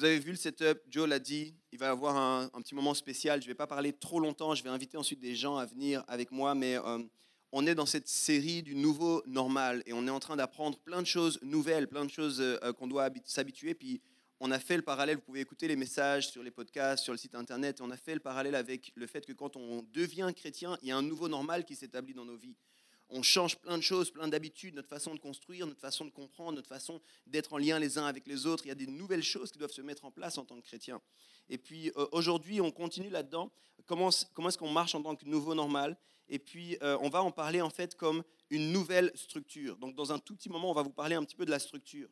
Vous avez vu le setup, Joe l'a dit, il va y avoir un, petit moment spécial. Je ne vais pas parler trop longtemps, je vais inviter ensuite des gens à venir avec moi, mais euh, on est dans cette série du nouveau normal et on est en train d'apprendre plein de choses nouvelles, plein de choses euh, qu'on doit habi- s'habituer. Puis on a fait le parallèle, vous pouvez écouter les messages sur les podcasts, sur le site internet, et on a fait le parallèle avec le fait que quand on devient chrétien, il y a un nouveau normal qui s'établit dans nos vies. On change plein de choses, plein d'habitudes, notre façon de construire, notre façon de comprendre, notre façon d'être en lien les uns avec les autres. Il y a des nouvelles choses qui doivent se mettre en place en tant que chrétien. Et puis euh, aujourd'hui, on continue là-dedans. Comment, comment est-ce qu'on marche en tant que nouveau normal? Et puis euh, on va en parler en fait comme une nouvelle structure. Donc dans un tout petit moment, on va vous parler un petit peu de la structure.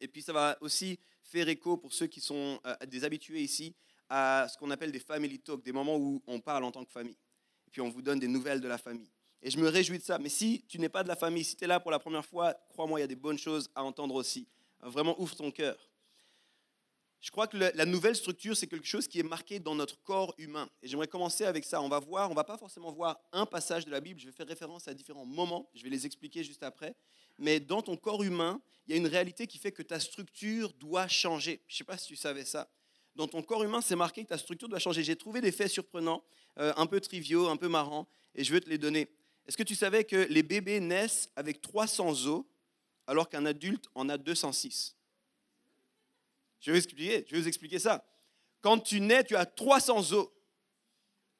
Et puis ça va aussi faire écho pour ceux qui sont euh, des habitués ici à ce qu'on appelle des family talk, des moments où on parle en tant que famille. Et puis on vous donne des nouvelles de la famille. Et je me réjouis de ça. Mais si tu n'es pas de la famille, si tu es là pour la première fois, crois-moi, il y a des bonnes choses à entendre aussi. Vraiment, ouvre ton cœur. Je crois que la nouvelle structure, c'est quelque chose qui est marqué dans notre corps humain. Et j'aimerais commencer avec ça. On va voir, on va pas forcément voir un passage de la Bible. Je vais faire référence à différents moments. Je vais les expliquer juste après. Mais dans ton corps humain, il y a une réalité qui fait que ta structure doit changer. Je ne sais pas si tu savais ça. Dans ton corps humain, c'est marqué que ta structure doit changer. J'ai trouvé des faits surprenants, euh, un peu triviaux, un peu marrants, et je veux te les donner. Est-ce que tu savais que les bébés naissent avec 300 os, alors qu'un adulte en a 206 Je vais vous expliquer, je vais vous expliquer ça. Quand tu nais, tu as 300 os,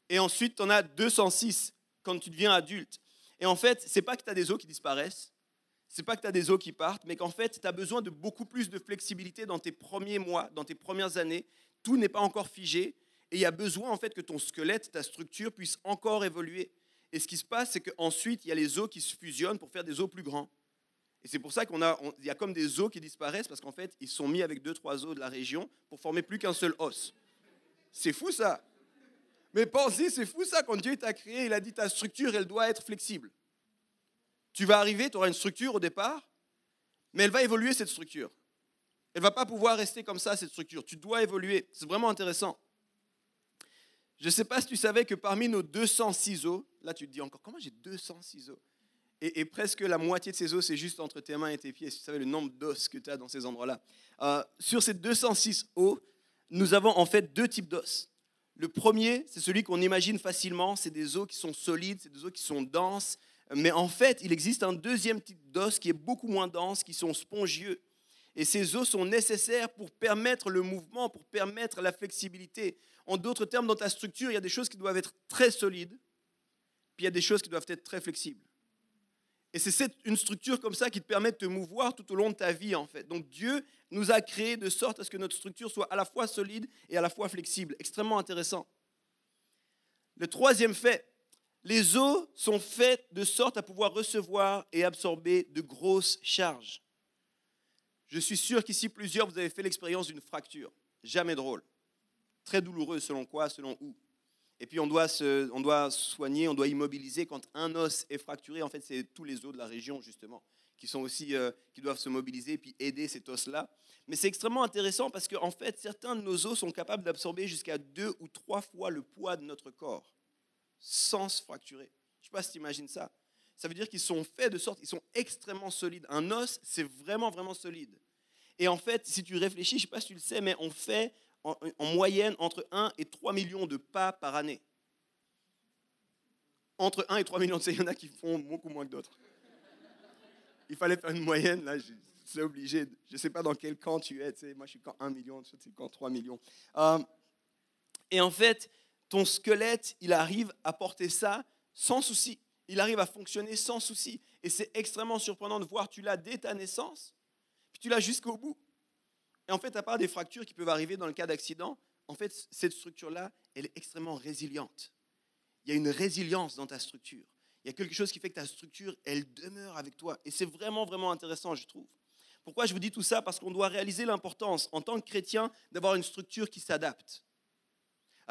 et ensuite tu en as 206 quand tu deviens adulte. Et en fait, c'est pas que tu as des os qui disparaissent, c'est pas que tu as des os qui partent, mais qu'en fait, tu as besoin de beaucoup plus de flexibilité dans tes premiers mois, dans tes premières années. Tout n'est pas encore figé et il y a besoin en fait que ton squelette, ta structure puisse encore évoluer. Et ce qui se passe, c'est qu'ensuite, il y a les os qui se fusionnent pour faire des os plus grands. Et c'est pour ça qu'on a, il y a comme des os qui disparaissent parce qu'en fait, ils sont mis avec deux, trois os de la région pour former plus qu'un seul os. C'est fou ça. Mais pensez, c'est fou ça. Quand Dieu t'a créé, il a dit ta structure, elle doit être flexible. Tu vas arriver, tu auras une structure au départ, mais elle va évoluer cette structure. Elle va pas pouvoir rester comme ça, cette structure. Tu dois évoluer. C'est vraiment intéressant. Je ne sais pas si tu savais que parmi nos 200 ciseaux, là tu te dis encore, comment j'ai 200 ciseaux et, presque la moitié de ces os, c'est juste entre tes mains et tes pieds. Si tu savais le nombre d'os que tu as dans ces endroits-là. Euh, sur ces 206 os, nous avons en fait deux types d'os. Le premier, c'est celui qu'on imagine facilement, c'est des os qui sont solides, c'est des os qui sont denses, mais en fait, il existe un deuxième type d'os qui est beaucoup moins dense, qui sont spongieux. Et ces os sont nécessaires pour permettre le mouvement, pour permettre la flexibilité. En d'autres termes, dans ta structure, il y a des choses qui doivent être très solides, puis il y a des choses qui doivent être très flexibles. Et c'est une structure comme ça qui te permet de te mouvoir tout au long de ta vie, en fait. Donc Dieu nous a créés de sorte à ce que notre structure soit à la fois solide et à la fois flexible. Extrêmement intéressant. Le troisième fait, les os sont faits de sorte à pouvoir recevoir et absorber de grosses charges. Je suis sûr qu'ici, plusieurs, vous avez fait l'expérience d'une fracture. Jamais drôle. Très douloureuse selon quoi, selon où. Et puis on doit, se, on doit soigner, on doit immobiliser. Quand un os est fracturé, en fait, c'est tous les os de la région, justement, qui, sont aussi, euh, qui doivent se mobiliser et puis aider cet os-là. Mais c'est extrêmement intéressant parce qu'en fait, certains de nos os sont capables d'absorber jusqu'à deux ou trois fois le poids de notre corps sans se fracturer. Je ne sais pas si tu imagines ça. Ça veut dire qu'ils sont faits de sorte, ils sont extrêmement solides. Un os, c'est vraiment, vraiment solide. Et en fait, si tu réfléchis, je ne sais pas si tu le sais, mais on fait en, en moyenne entre 1 et 3 millions de pas par année. Entre 1 et 3 millions, il y en a qui font beaucoup moins que d'autres. Il fallait faire une moyenne, là, c'est obligé. Je ne sais pas dans quel camp tu es, tu sais, moi je suis camp 1 million, tu sais, camp 3 millions. Euh, et en fait, ton squelette, il arrive à porter ça sans souci. Il arrive à fonctionner sans souci. Et c'est extrêmement surprenant de voir, tu l'as dès ta naissance, puis tu l'as jusqu'au bout. Et en fait, à part des fractures qui peuvent arriver dans le cas d'accident, en fait, cette structure-là, elle est extrêmement résiliente. Il y a une résilience dans ta structure. Il y a quelque chose qui fait que ta structure, elle demeure avec toi. Et c'est vraiment, vraiment intéressant, je trouve. Pourquoi je vous dis tout ça? Parce qu'on doit réaliser l'importance en tant que chrétien d'avoir une structure qui s'adapte.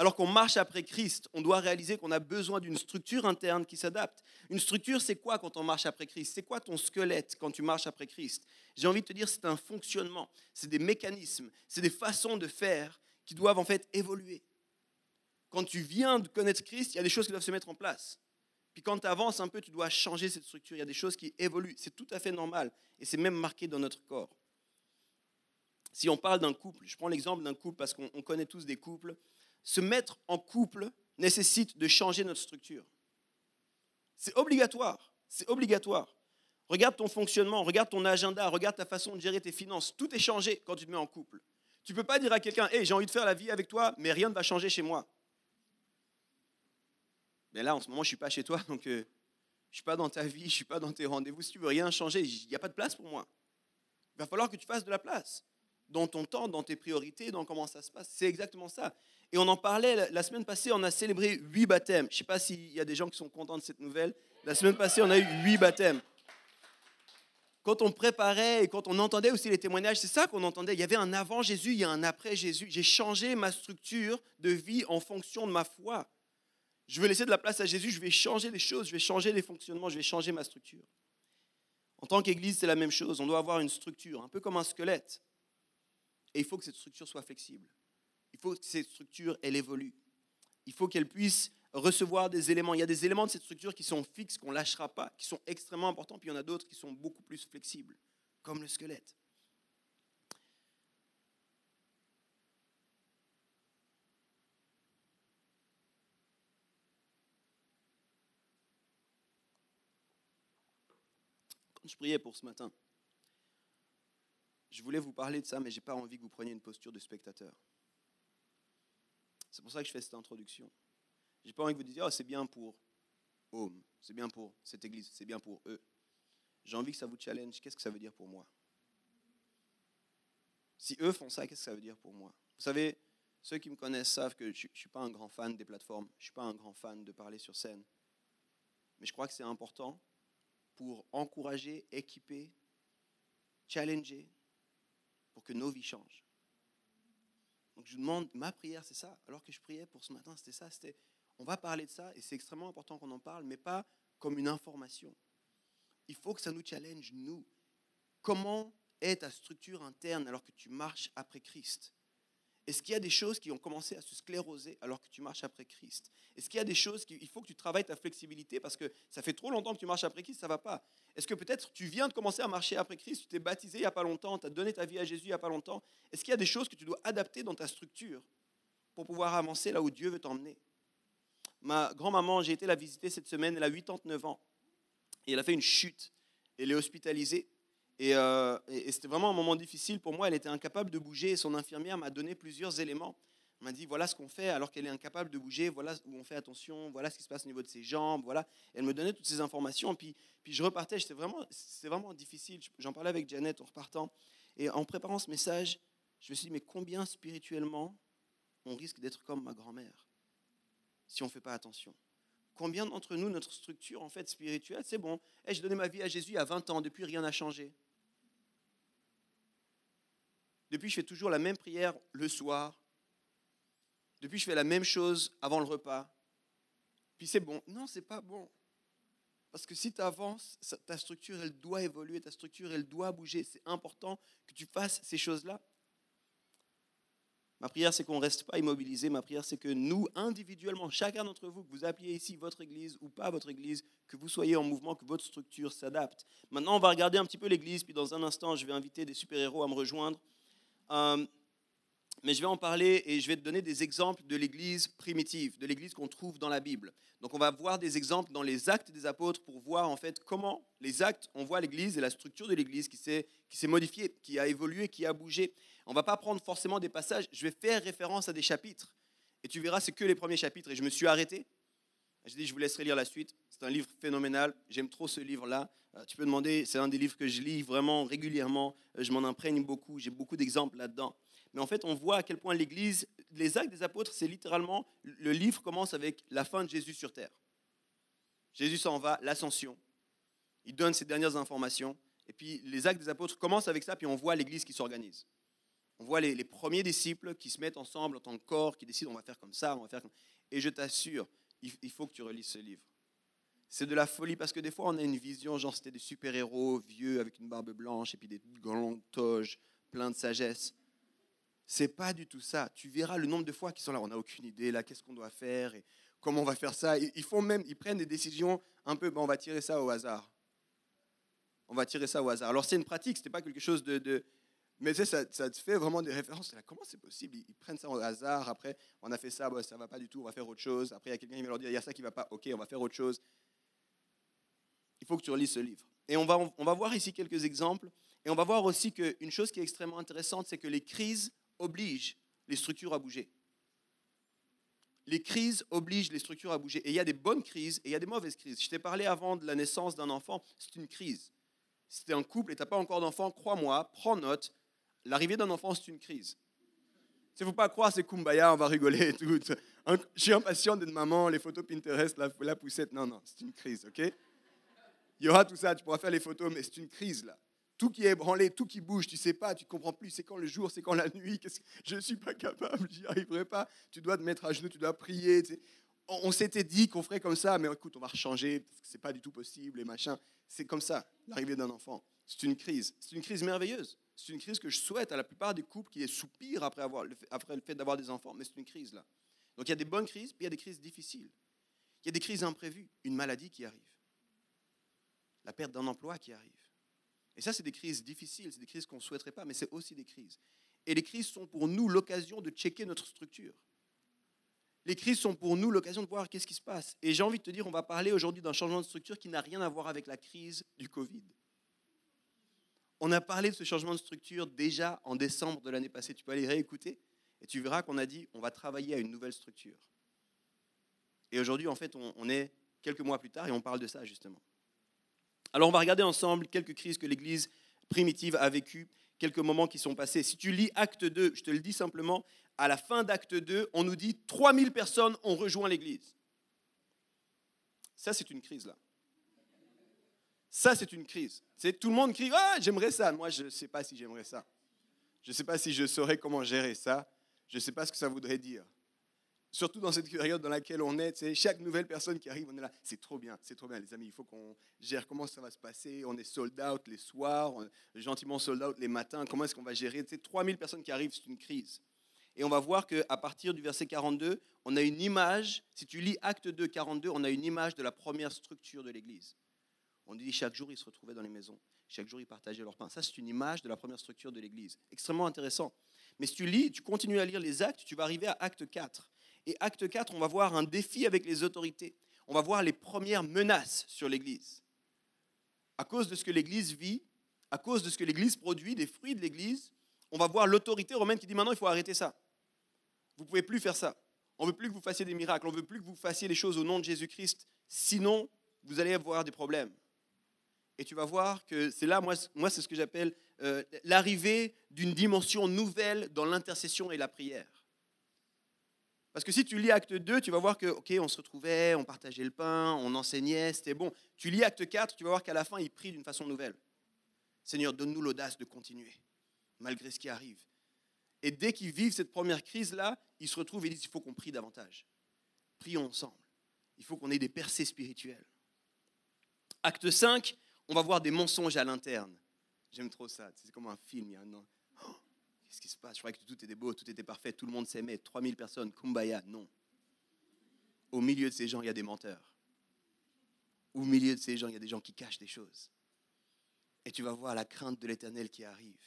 Alors qu'on marche après Christ, on doit réaliser qu'on a besoin d'une structure interne qui s'adapte. Une structure, c'est quoi quand on marche après Christ? C'est quoi ton squelette quand tu marches après Christ? J'ai envie de te dire, c'est un fonctionnement, c'est des mécanismes, c'est des façons de faire qui doivent en fait évoluer. Quand tu viens de connaître Christ, il y a des choses qui doivent se mettre en place. Puis quand tu avances un peu, tu dois changer cette structure. Il y a des choses qui évoluent. C'est tout à fait normal. Et c'est même marqué dans notre corps. Si on parle d'un couple, je prends l'exemple d'un couple parce qu'on connaît tous des couples se mettre en couple nécessite de changer notre structure. C'est obligatoire, c'est obligatoire. Regarde ton fonctionnement, regarde ton agenda, regarde ta façon de gérer tes finances. Tout est changé quand tu te mets en couple. Tu ne peux pas dire à quelqu'un, hey, j'ai envie de faire la vie avec toi, mais rien ne va changer chez moi. Mais là, en ce moment, je ne suis pas chez toi, donc euh, je ne suis pas dans ta vie, je ne suis pas dans tes rendez-vous. Si tu veux rien changer, il n'y a pas de place pour moi. Il va falloir que tu fasses de la place dans ton temps, dans tes priorités, dans comment ça se passe. C'est exactement ça. Et on en parlait la semaine passée, on a célébré huit baptêmes. Je ne sais pas s'il y a des gens qui sont contents de cette nouvelle. La semaine passée, on a eu huit baptêmes. Quand on préparait et quand on entendait aussi les témoignages, c'est ça qu'on entendait. Il y avait un avant Jésus, il y a un après Jésus. J'ai changé ma structure de vie en fonction de ma foi. Je veux laisser de la place à Jésus, je vais changer les choses, je vais changer les fonctionnements, je vais changer ma structure. En tant qu'Église, c'est la même chose. On doit avoir une structure, un peu comme un squelette. Et il faut que cette structure soit flexible. Il faut que cette structure, elle évolue. Il faut qu'elle puisse recevoir des éléments. Il y a des éléments de cette structure qui sont fixes, qu'on ne lâchera pas, qui sont extrêmement importants, puis il y en a d'autres qui sont beaucoup plus flexibles, comme le squelette. Quand je priais pour ce matin, je voulais vous parler de ça, mais je n'ai pas envie que vous preniez une posture de spectateur. C'est pour ça que je fais cette introduction. Je n'ai pas envie que vous disiez, oh, c'est bien pour Home, c'est bien pour cette église, c'est bien pour eux. J'ai envie que ça vous challenge. Qu'est-ce que ça veut dire pour moi? Si eux font ça, qu'est-ce que ça veut dire pour moi? Vous savez, ceux qui me connaissent savent que je ne suis pas un grand fan des plateformes, je ne suis pas un grand fan de parler sur scène. Mais je crois que c'est important pour encourager, équiper, challenger, pour que nos vies changent. Donc je demande, ma prière, c'est ça? Alors que je priais pour ce matin, c'était ça. C'était, on va parler de ça et c'est extrêmement important qu'on en parle, mais pas comme une information. Il faut que ça nous challenge, nous. Comment est ta structure interne alors que tu marches après Christ? Est-ce qu'il y a des choses qui ont commencé à se scléroser alors que tu marches après Christ? Est-ce qu'il y a des choses qu'il faut que tu travailles ta flexibilité parce que ça fait trop longtemps que tu marches après Christ, ça va pas. Est-ce que peut-être tu viens de commencer à marcher après Christ, tu t'es baptisé il n'y a pas longtemps, tu as donné ta vie à Jésus il n'y a pas longtemps. Est-ce qu'il y a des choses que tu dois adapter dans ta structure pour pouvoir avancer là où Dieu veut t'emmener? Ma grand-maman, j'ai été la visiter cette semaine, elle a 89 ans. Et elle a fait une chute. Elle est hospitalisée euh, et, c'était vraiment un moment difficile pour moi. Elle était incapable de bouger son infirmière m'a donné plusieurs éléments. Elle m'a dit voilà ce qu'on fait alors qu'elle est incapable de bouger, voilà où on fait attention, voilà ce qui se passe au niveau de ses jambes, voilà. elle me donnait toutes ces informations. Puis, je repartais, c'était vraiment, vraiment difficile. J'en parlais avec Janet en repartant. Et en préparant ce message, je me suis dit mais combien spirituellement on risque d'être comme ma grand-mère si on ne fait pas attention? Combien d'entre nous, notre structure en fait spirituelle, c'est bon, hey, j'ai donné ma vie à Jésus a 20 ans, depuis rien n'a changé. Depuis, je fais toujours la même prière le soir. Depuis, je fais la même chose avant le repas. Puis c'est bon. Non, c'est pas bon. Parce que si tu avances, ta structure, elle doit évoluer, ta structure, elle doit bouger. C'est important que tu fasses ces choses-là. Ma prière, c'est qu'on ne reste pas immobilisé. Ma prière, c'est que nous, individuellement, chacun d'entre vous, que vous appuyez ici votre église ou pas votre église, que vous soyez en mouvement, que votre structure s'adapte. Maintenant, on va regarder un petit peu l'église, puis dans un instant, je vais inviter des super-héros à me rejoindre. Euh, mais je vais en parler et je vais te donner des exemples de l'Église primitive, de l'Église qu'on trouve dans la Bible. Donc on va voir des exemples dans les actes des apôtres pour voir en fait comment les actes, on voit l'Église et la structure de l'Église qui s'est, modifiée, qui a évolué, qui a bougé. On va pas prendre forcément des passages, je vais faire référence à des chapitres. Et tu verras, c'est que les premiers chapitres. Et je me suis arrêté. Je dis, je vous laisserai lire la suite. C'est un livre phénoménal. J'aime trop ce livre-là. Euh, tu peux demander, c'est un des livres que je lis vraiment régulièrement. Euh, je m'en imprègne beaucoup. J'ai beaucoup d'exemples là-dedans. Mais en fait, on voit à quel point l'Église, les actes des apôtres, c'est littéralement, le livre commence avec la fin de Jésus sur terre. Jésus s'en va, l'ascension. Il donne ses dernières informations. Et puis les actes des apôtres commencent avec ça, puis on voit l'Église qui s'organise. On voit les, premiers disciples qui se mettent ensemble en tant que corps, qui décident on va faire comme ça, on va faire comme... Et je t'assure, il faut que tu relises ce livre. C'est de la folie parce que des fois on a une vision, genre c'était des super-héros vieux avec une barbe blanche et puis des grandes toges, plein de sagesse. C'est pas du tout ça. Tu verras le nombre de fois qu'ils sont là, on n'a aucune idée, là, qu'est-ce qu'on doit faire et comment on va faire ça. Ils font même, ils prennent des décisions un peu, bon, on va tirer ça au hasard. On va tirer ça au hasard. Alors c'est une pratique, c'était pas quelque chose de, mais tu ça, te fait vraiment des références. Là, comment c'est possible? Ils, prennent ça au hasard. Après, on a fait ça, bon, ça va pas du tout, on va faire autre chose. Après, il y a quelqu'un qui va leur dire, il y a ça qui va pas, ok, on va faire autre chose. Il faut que tu relises ce livre. Et on va, on va voir ici quelques exemples. Et on va voir aussi qu'une chose qui est extrêmement intéressante, c'est que les crises oblige les structures à bouger. Les crises obligent les structures à bouger. Et il y a des bonnes crises et il y a des mauvaises crises. Je t'ai parlé avant de la naissance d'un enfant, c'est une crise. Si tu es un couple et tu n'as pas encore d'enfant, crois-moi, prends note, l'arrivée d'un enfant, c'est une crise. Il ne faut pas croire c'est kumbaya, on va rigoler et tout. Je suis impatient d'être maman, les photos Pinterest, la, la poussette. Non, non, c'est une crise, ok? Il y aura tout ça, tu pourras faire les photos, mais c'est une crise là tout qui est ébranlé, tout qui bouge, tu sais pas, tu comprends plus, c'est quand le jour, c'est quand la nuit, je ne suis pas capable, j'y arriverai pas, tu dois te mettre à genoux, tu dois prier. On, s'était dit qu'on ferait comme ça, mais écoute, on va changer, c'est pas du tout possible, et machin. C'est comme ça, l'arrivée d'un enfant. C'est une crise, c'est une crise merveilleuse. C'est une crise que je souhaite à la plupart des couples qui soupirent après le fait d'avoir des enfants, mais c'est une crise là. Donc il y a des bonnes crises, puis il y a des crises difficiles. Il y a des crises imprévues, une maladie qui arrive, la perte d'un emploi qui arrive, et ça, c'est des crises difficiles, c'est des crises qu'on ne souhaiterait pas, mais c'est aussi des crises. Et les crises sont pour nous l'occasion de checker notre structure. Les crises sont pour nous l'occasion de voir qu'est-ce qui se passe. Et j'ai envie de te dire, on va parler aujourd'hui d'un changement de structure qui n'a rien à voir avec la crise du Covid. On a parlé de ce changement de structure déjà en décembre de l'année passée. Tu peux aller réécouter et tu verras qu'on a dit on va travailler à une nouvelle structure. Et aujourd'hui, en fait, on, est quelques mois plus tard et on parle de ça justement. Alors on va regarder ensemble quelques crises que l'Église primitive a vécues, quelques moments qui sont passés. Si tu lis Acte 2, je te le dis simplement, à la fin d'Acte 2, on nous dit 3000 personnes ont rejoint l'Église. Ça, c'est une crise là. Ça, c'est une crise. C'est tout le monde crie Ah, j'aimerais ça. Moi, je ne sais pas si j'aimerais ça. Je ne sais pas si je saurais comment gérer ça. Je ne sais pas ce que ça voudrait dire surtout dans cette période dans laquelle on est, chaque nouvelle personne qui arrive, on est là, c'est trop bien, c'est trop bien les amis, il faut qu'on gère comment ça va se passer, on est sold out les soirs, gentiment sold out les matins, comment est-ce qu'on va gérer, tu 3000 personnes qui arrivent, c'est une crise. Et on va voir qu'à partir du verset 42, on a une image, si tu lis Acte 2, 42, on a une image de la première structure de l'Église. On dit chaque jour, ils se retrouvaient dans les maisons, chaque jour, ils partageaient leur pain. Ça, c'est une image de la première structure de l'Église. Extrêmement intéressant. Mais si tu lis, tu continues à lire les actes, tu vas arriver à Acte 4. Et acte 4, on va voir un défi avec les autorités. On va voir les premières menaces sur l'Église. À cause de ce que l'Église vit, à cause de ce que l'Église produit, des fruits de l'Église, on va voir l'autorité romaine qui dit maintenant il faut arrêter ça. Vous ne pouvez plus faire ça. On ne veut plus que vous fassiez des miracles. On ne veut plus que vous fassiez les choses au nom de Jésus-Christ. Sinon, vous allez avoir des problèmes. Et tu vas voir que c'est là, moi, c'est ce que j'appelle euh, l'arrivée d'une dimension nouvelle dans l'intercession et la prière. Parce que si tu lis acte 2, tu vas voir que, ok, on se retrouvait, on partageait le pain, on enseignait, c'était bon. Tu lis acte 4, tu vas voir qu'à la fin, il prie d'une façon nouvelle. Seigneur, donne-nous l'audace de continuer, malgré ce qui arrive. Et dès qu'ils vivent cette première crise-là, ils se retrouvent et disent, il faut qu'on prie davantage. Prions ensemble. Il faut qu'on ait des percées spirituelles. Acte 5, on va voir des mensonges à l'interne. J'aime trop ça. C'est comme un film, il y a un, Qu'est-ce qui se passe? Je croyais que tout était beau, tout était parfait, tout le monde s'aimait, 3000 personnes, kumbaya. Non. Au milieu de ces gens, il y a des menteurs. Au milieu de ces gens, il y a des gens qui cachent des choses. Et tu vas voir la crainte de l'éternel qui arrive.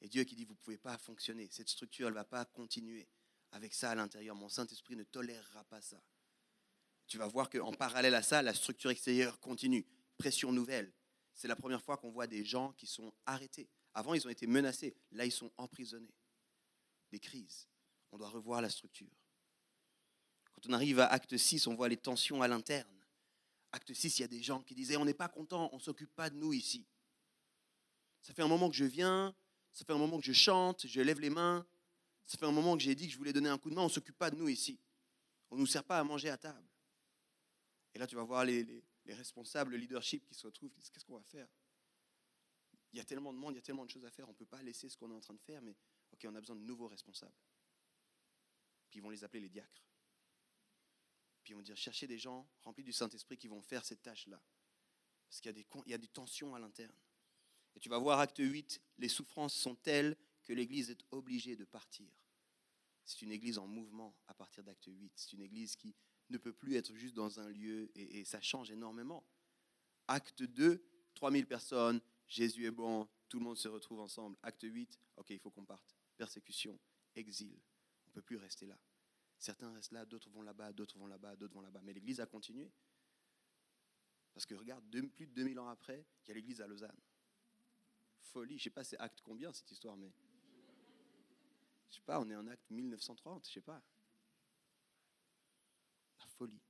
Et Dieu qui dit, vous ne pouvez pas fonctionner. Cette structure, elle ne va pas continuer avec ça à l'intérieur. Mon Saint-Esprit ne tolérera pas ça. Tu vas voir qu'en parallèle à ça, la structure extérieure continue. Pression nouvelle. C'est la première fois qu'on voit des gens qui sont arrêtés. Avant, ils ont été menacés. Là, ils sont emprisonnés. Des crises. On doit revoir la structure. Quand on arrive à acte 6, on voit les tensions à l'interne. Acte 6, il y a des gens qui disaient On n'est pas content, on ne s'occupe pas de nous ici. Ça fait un moment que je viens, ça fait un moment que je chante, je lève les mains, ça fait un moment que j'ai dit que je voulais donner un coup de main, on ne s'occupe pas de nous ici. On ne nous sert pas à manger à table. Et là, tu vas voir les, les responsables, le leadership qui se retrouvent, qu'est-ce qu'on va faire? Il y a tellement de monde, il y a tellement de choses à faire, on ne peut pas laisser ce qu'on est en train de faire, mais ok, on a besoin de nouveaux responsables. Puis ils vont les appeler les diacres. Puis ils vont dire, cherchez des gens remplis du Saint-Esprit qui vont faire cette tâche-là. Parce qu'il y, a des, tensions à l'interne. Et tu vas voir, acte 8, les souffrances sont telles que l'Église est obligée de partir. C'est une Église en mouvement à partir d'acte 8. C'est une Église qui ne peut plus être juste dans un lieu et ça change énormément. Acte 2, 3000 personnes, Jésus est bon, tout le monde se retrouve ensemble. Acte 8, ok, il faut qu'on parte. Persécution, exil, on ne peut plus rester là. Certains restent là, d'autres vont là-bas, d'autres vont là-bas, d'autres vont là-bas. Mais l'Église a continué. Parce que regarde, plus de 2000 ans après, il y a l'Église à Lausanne. Folie, je ne sais pas c'est acte combien cette histoire, mais... Je sais pas, on est en acte 1930, je sais pas. La folie.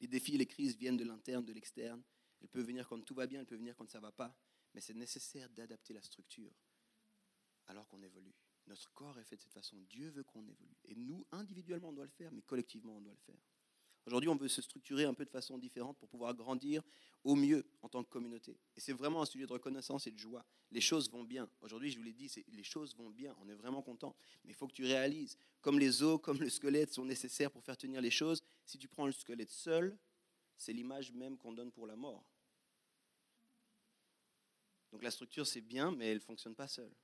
Les défis et les crises viennent de l'interne, de l'externe. Elles peuvent venir quand tout va bien, elles peuvent venir quand ça ne va pas. Mais c'est nécessaire d'adapter la structure alors qu'on évolue. Notre corps est fait de cette façon. Dieu veut qu'on évolue. Et nous, individuellement, on doit le faire, mais collectivement, on doit le faire. Aujourd'hui, on veut se structurer un peu de façon différente pour pouvoir grandir au mieux en tant que communauté. Et c'est vraiment un sujet de reconnaissance et de joie. Les choses vont bien. Aujourd'hui, je vous l'ai dit, les choses vont bien. On est vraiment content. Mais il faut que tu réalises, comme les os, comme le squelette sont nécessaires pour faire tenir les choses, si tu prends le squelette seul, c'est l'image même qu'on donne pour la mort. Donc la structure, c'est bien, mais elle ne fonctionne pas seule.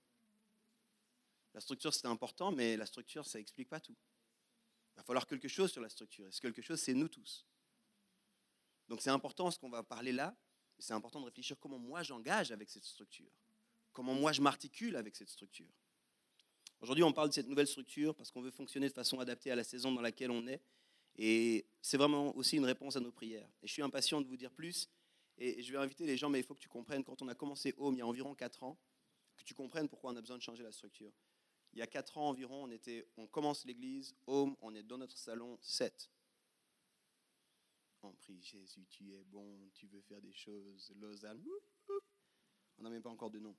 La structure, c'est important, mais la structure, ça n'explique pas tout. Il va falloir quelque chose sur la structure. Et ce quelque chose, c'est nous tous? Donc c'est important ce qu'on va parler là, c'est important de réfléchir comment moi j'engage avec cette structure, comment moi je m'articule avec cette structure. Aujourd'hui, on parle de cette nouvelle structure parce qu'on veut fonctionner de façon adaptée à la saison dans laquelle on est. Et c'est vraiment aussi une réponse à nos prières. Et je suis impatient de vous dire plus. Et je vais inviter les gens, mais il faut que tu comprennes, quand on a commencé Home il y a environ 4 ans, que tu comprennes pourquoi on a besoin de changer la structure. Il y a 4 ans environ, on, était, on commence l'église, Home, on est dans notre salon 7. On prie, Jésus, tu es bon, tu veux faire des choses, Lausanne, on n'a même pas encore de nom.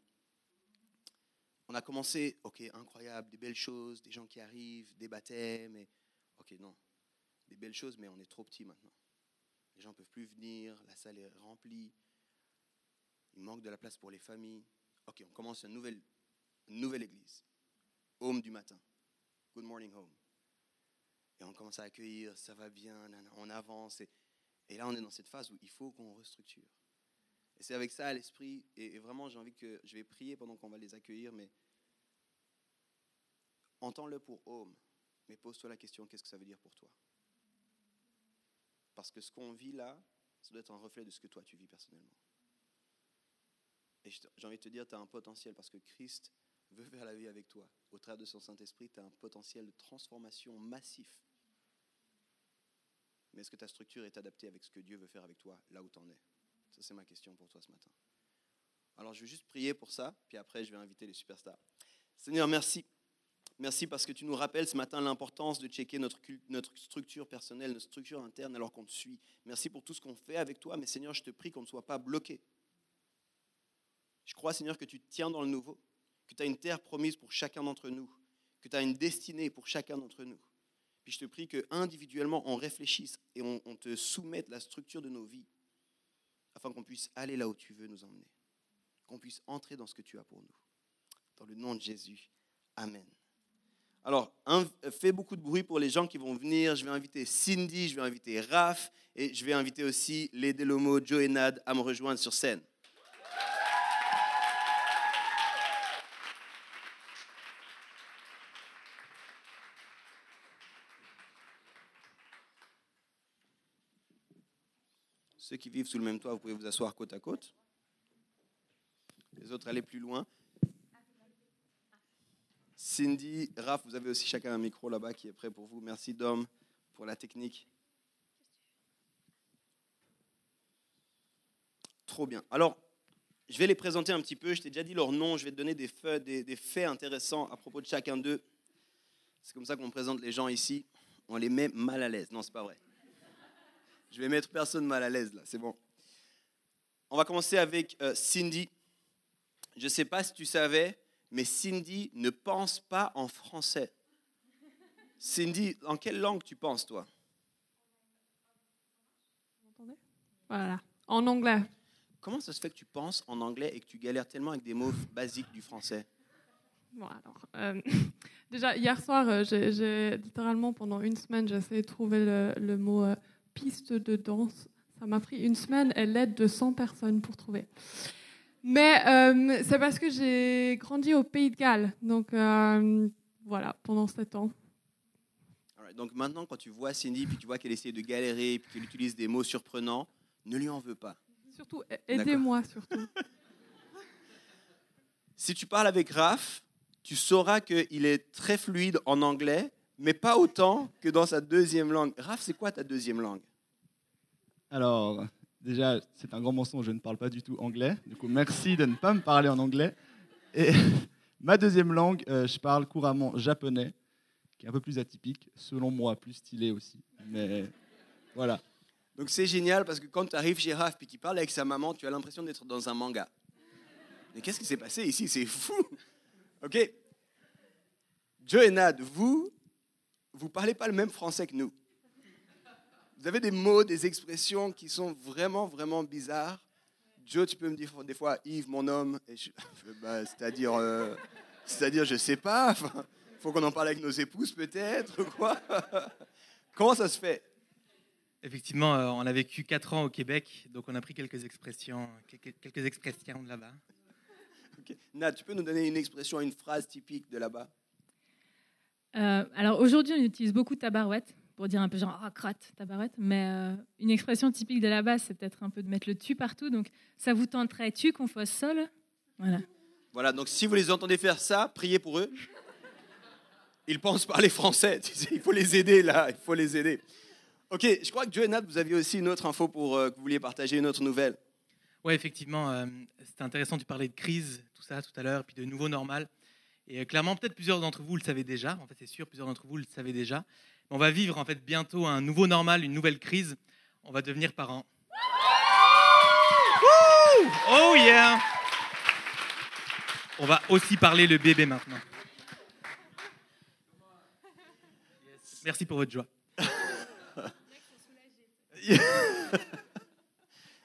On a commencé, ok, incroyable, des belles choses, des gens qui arrivent, des baptêmes, mais ok, non, des belles choses, mais on est trop petit maintenant. Les gens ne peuvent plus venir, la salle est remplie, il manque de la place pour les familles. Ok, on commence une nouvelle, une nouvelle église. Home du matin. Good morning home. Et on commence à accueillir, ça va bien, on avance. Et, et là, on est dans cette phase où il faut qu'on restructure. Et c'est avec ça à l'esprit, et, vraiment, j'ai envie que je vais prier pendant qu'on va les accueillir, mais entends-le pour home, mais pose-toi la question qu'est-ce que ça veut dire pour toi? Parce que ce qu'on vit là, ça doit être un reflet de ce que toi tu vis personnellement. Et j'ai envie de te dire, tu as un potentiel parce que Christ veut faire la vie avec toi. Au travers de son Saint-Esprit, tu as un potentiel de transformation massif. Mais est-ce que ta structure est adaptée avec ce que Dieu veut faire avec toi, là où tu en es? Ça, c'est ma question pour toi ce matin. Alors, je vais juste prier pour ça, puis après, je vais inviter les superstars. Seigneur, merci. Merci parce que tu nous rappelles ce matin l'importance de checker notre, notre structure personnelle, notre structure interne alors qu'on te suit. Merci pour tout ce qu'on fait avec toi, mais Seigneur, je te prie qu'on ne soit pas bloqué. Je crois, Seigneur, que tu te tiens dans le nouveau, que tu as une terre promise pour chacun d'entre nous, que tu as une destinée pour chacun d'entre nous. Puis je te prie que individuellement, on réfléchisse et on, on te soumette la structure de nos vies afin qu'on puisse aller là où tu veux nous emmener, qu'on puisse entrer dans ce que tu as pour nous. Dans le nom de Jésus. Amen. Alors, fais beaucoup de bruit pour les gens qui vont venir. Je vais inviter Cindy, je vais inviter Raph et je vais inviter aussi les Delomo, Joe et Nad à me rejoindre sur scène. Ceux qui vivent sous le même toit, vous pouvez vous asseoir côte à côte. Les autres, allez plus loin. Cindy, Raph, vous avez aussi chacun un micro là-bas qui est prêt pour vous. Merci Dom pour la technique. Trop bien. Alors, je vais les présenter un petit peu. Je t'ai déjà dit leur nom. Je vais te donner des faits, des, faits intéressants à propos de chacun d'eux. C'est comme ça qu'on présente les gens ici. On les met mal à l'aise. Non, c'est pas vrai. Je vais mettre personne mal à l'aise là, c'est bon. On va commencer avec euh, Cindy. Je ne sais pas si tu savais, mais Cindy ne pense pas en français. Cindy, en quelle langue tu penses, toi? Voilà, en anglais. comment ça se fait que tu penses en anglais et que tu galères tellement avec des mots basiques du français? Bon, alors, euh, déjà, hier soir, euh, j'ai- j'ai littéralement pendant une semaine, j'ai essayé de trouver le, le mot euh, piste de danse. Ça m'a pris une semaine et l'aide de 100 personnes pour trouver. Mais euh, c'est parce que j'ai grandi au Pays de Galles. Donc euh, voilà, pendant sept ans. Alright, Donc maintenant, quand tu vois Cindy, puis tu vois qu'elle essaie de galérer, puis qu'elle utilise des mots surprenants, ne lui en veux pas. Surtout, aidez-moi surtout. Si tu parles avec Raph, tu sauras qu'il est très fluide en anglais, mais pas autant que dans sa deuxième langue. Raph, c'est quoi ta deuxième langue? Alors, déjà, c'est un grand mensonge, je ne parle pas du tout anglais. Du coup, merci de ne pas me parler en anglais. Et ma deuxième langue, euh, je parle couramment japonais, qui est un peu plus atypique, selon moi, plus stylé aussi. Mais voilà. Donc c'est génial parce que quand tu arrives chez puis qu'il parle avec sa maman, tu as l'impression d'être dans un manga. Mais qu'est-ce qui s'est passé ici? C'est fou. Ok. Joe et Nad, vous, vous parlez pas le même français que nous. Vous avez des mots, des expressions qui sont vraiment, vraiment bizarres. Joe, tu peux me dire des fois, Yves, mon homme, bah, c'est-à-dire, euh, c'est-à-dire, je sais pas. Faut qu'on en parle avec nos épouses peut-être, quoi. Comment ça se fait? Effectivement, euh, on a vécu 4 ans au Québec, donc on a pris quelques expressions, quelques, expressions de là-bas. Ok. Nat, tu peux nous donner une expression, une phrase typique de là-bas? Euh, alors aujourd'hui, on utilise beaucoup tabarouette pour dire un peu genre ah crotte tabarouette, mais euh, une expression typique de là-bas, c'est peut-être un peu de mettre le tu partout. Donc ça vous tenterait-tu qu'on fasse sol Voilà. Voilà, donc si vous les entendez faire ça, priez pour eux. Ils pensent parler français. il faut les aider là, il faut les aider. Ok, je crois que Joe et Nat, vous aviez aussi une autre info pour euh, que vous vouliez partager, une autre nouvelle. Ouais, effectivement, euh, c'était intéressant. Tu parlais de crise, tout ça, tout à l'heure, puis de nouveau normal. Et euh, clairement, peut-être plusieurs d'entre vous le savaient déjà. En fait, c'est sûr, plusieurs d'entre vous le savaient déjà. On va vivre en fait bientôt un nouveau normal, une nouvelle crise. On va devenir parents. Oh yeah On va aussi parler le bébé maintenant. Merci pour votre joie.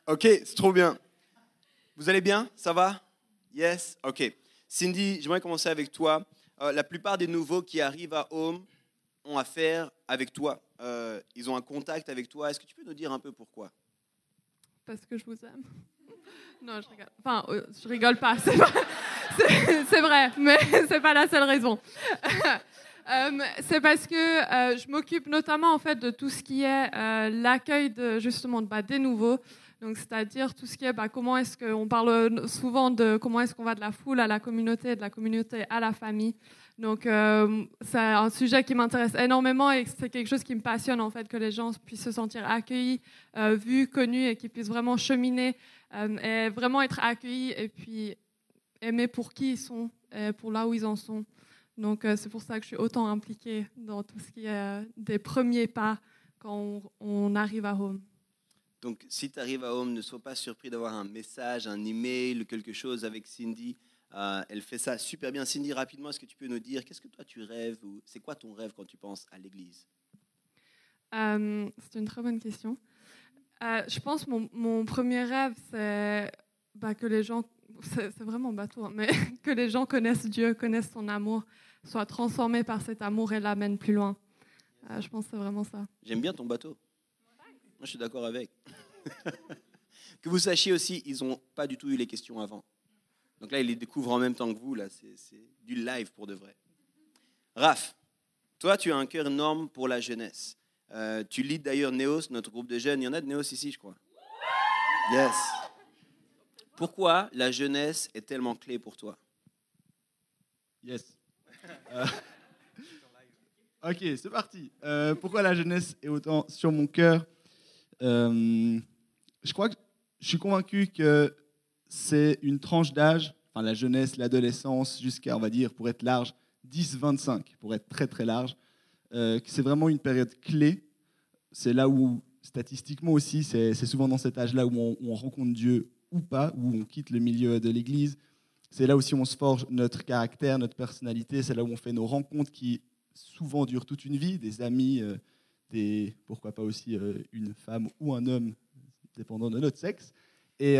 Ok, c'est trop bien. Vous allez bien? Ça va? Yes? Ok. Cindy, j'aimerais commencer avec toi. Euh, la plupart des nouveaux qui arrivent à Home ont affaire avec toi. Euh, ils ont un contact avec toi. Est-ce que tu peux nous dire un peu pourquoi? Parce que je vous aime. Non, je rigole. Enfin, euh, je rigole pas. C'est vrai, mais c'est pas la seule raison. Euh, c'est parce que je m'occupe notamment en fait de tout ce qui est l'accueil justement bah, des nouveaux. Donc, c'est-à-dire tout ce qui est bah, comment est-ce qu'on parle souvent de comment est-ce qu'on va de la foule à la communauté, de la communauté à la famille. Donc, euh, c'est un sujet qui m'intéresse énormément et c'est quelque chose qui me passionne en fait que les gens puissent se sentir accueillis, euh, vus, connus et qu'ils puissent vraiment cheminer euh, et vraiment être accueillis et puis aimer pour qui ils sont, et pour là où ils en sont. Donc, c'est pour ça que je suis autant impliquée dans tout ce qui est des premiers pas quand on, on arrive à Home. Donc, si tu arrives à Home, ne sois pas surpris d'avoir un message, un email quelque chose avec Cindy. Euh, elle fait ça super bien. Cindy, rapidement, est-ce que tu peux nous dire qu'est-ce que toi tu rêves ou c'est quoi ton rêve quand tu penses à l'église? Euh, c'est une très bonne question. Euh, je pense que mon, mon premier rêve, c'est bah, que les gens, c'est vraiment bateau, hein, mais que les gens connaissent Dieu, connaissent son amour, soient transformés par cet amour et l'amènent plus loin. Je pense que c'est vraiment ça. J'aime bien ton bateau. Moi, je suis d'accord avec. que vous sachiez aussi, ils n'ont pas du tout eu les questions avant. Donc là, ils les découvrent en même temps que vous. Là, c'est du live pour de vrai. Raph, toi, tu as un cœur énorme pour la jeunesse. Euh, tu leads d'ailleurs Neos, notre groupe de jeunes. Il y en a de Neos ici, je crois. Yes. Pourquoi la jeunesse est tellement clé pour toi? Yes. Euh, Ok, c'est parti. Euh, pourquoi la jeunesse est autant sur mon cœur? Je crois que je suis convaincu que c'est une tranche d'âge, enfin la jeunesse, l'adolescence, jusqu'à, on va dire, pour être large, 10-25, pour être très très large, euh, c'est vraiment une période clé. C'est là où, statistiquement aussi, c'est souvent dans cet âge-là où on, rencontre Dieu ou pas, où on quitte le milieu de l'Église. C'est là aussi où on se forge notre caractère, notre personnalité. C'est là où on fait nos rencontres qui souvent durent toute une vie, des amis, euh, des, pourquoi pas aussi euh, une femme ou un homme, dépendant de notre sexe. Et,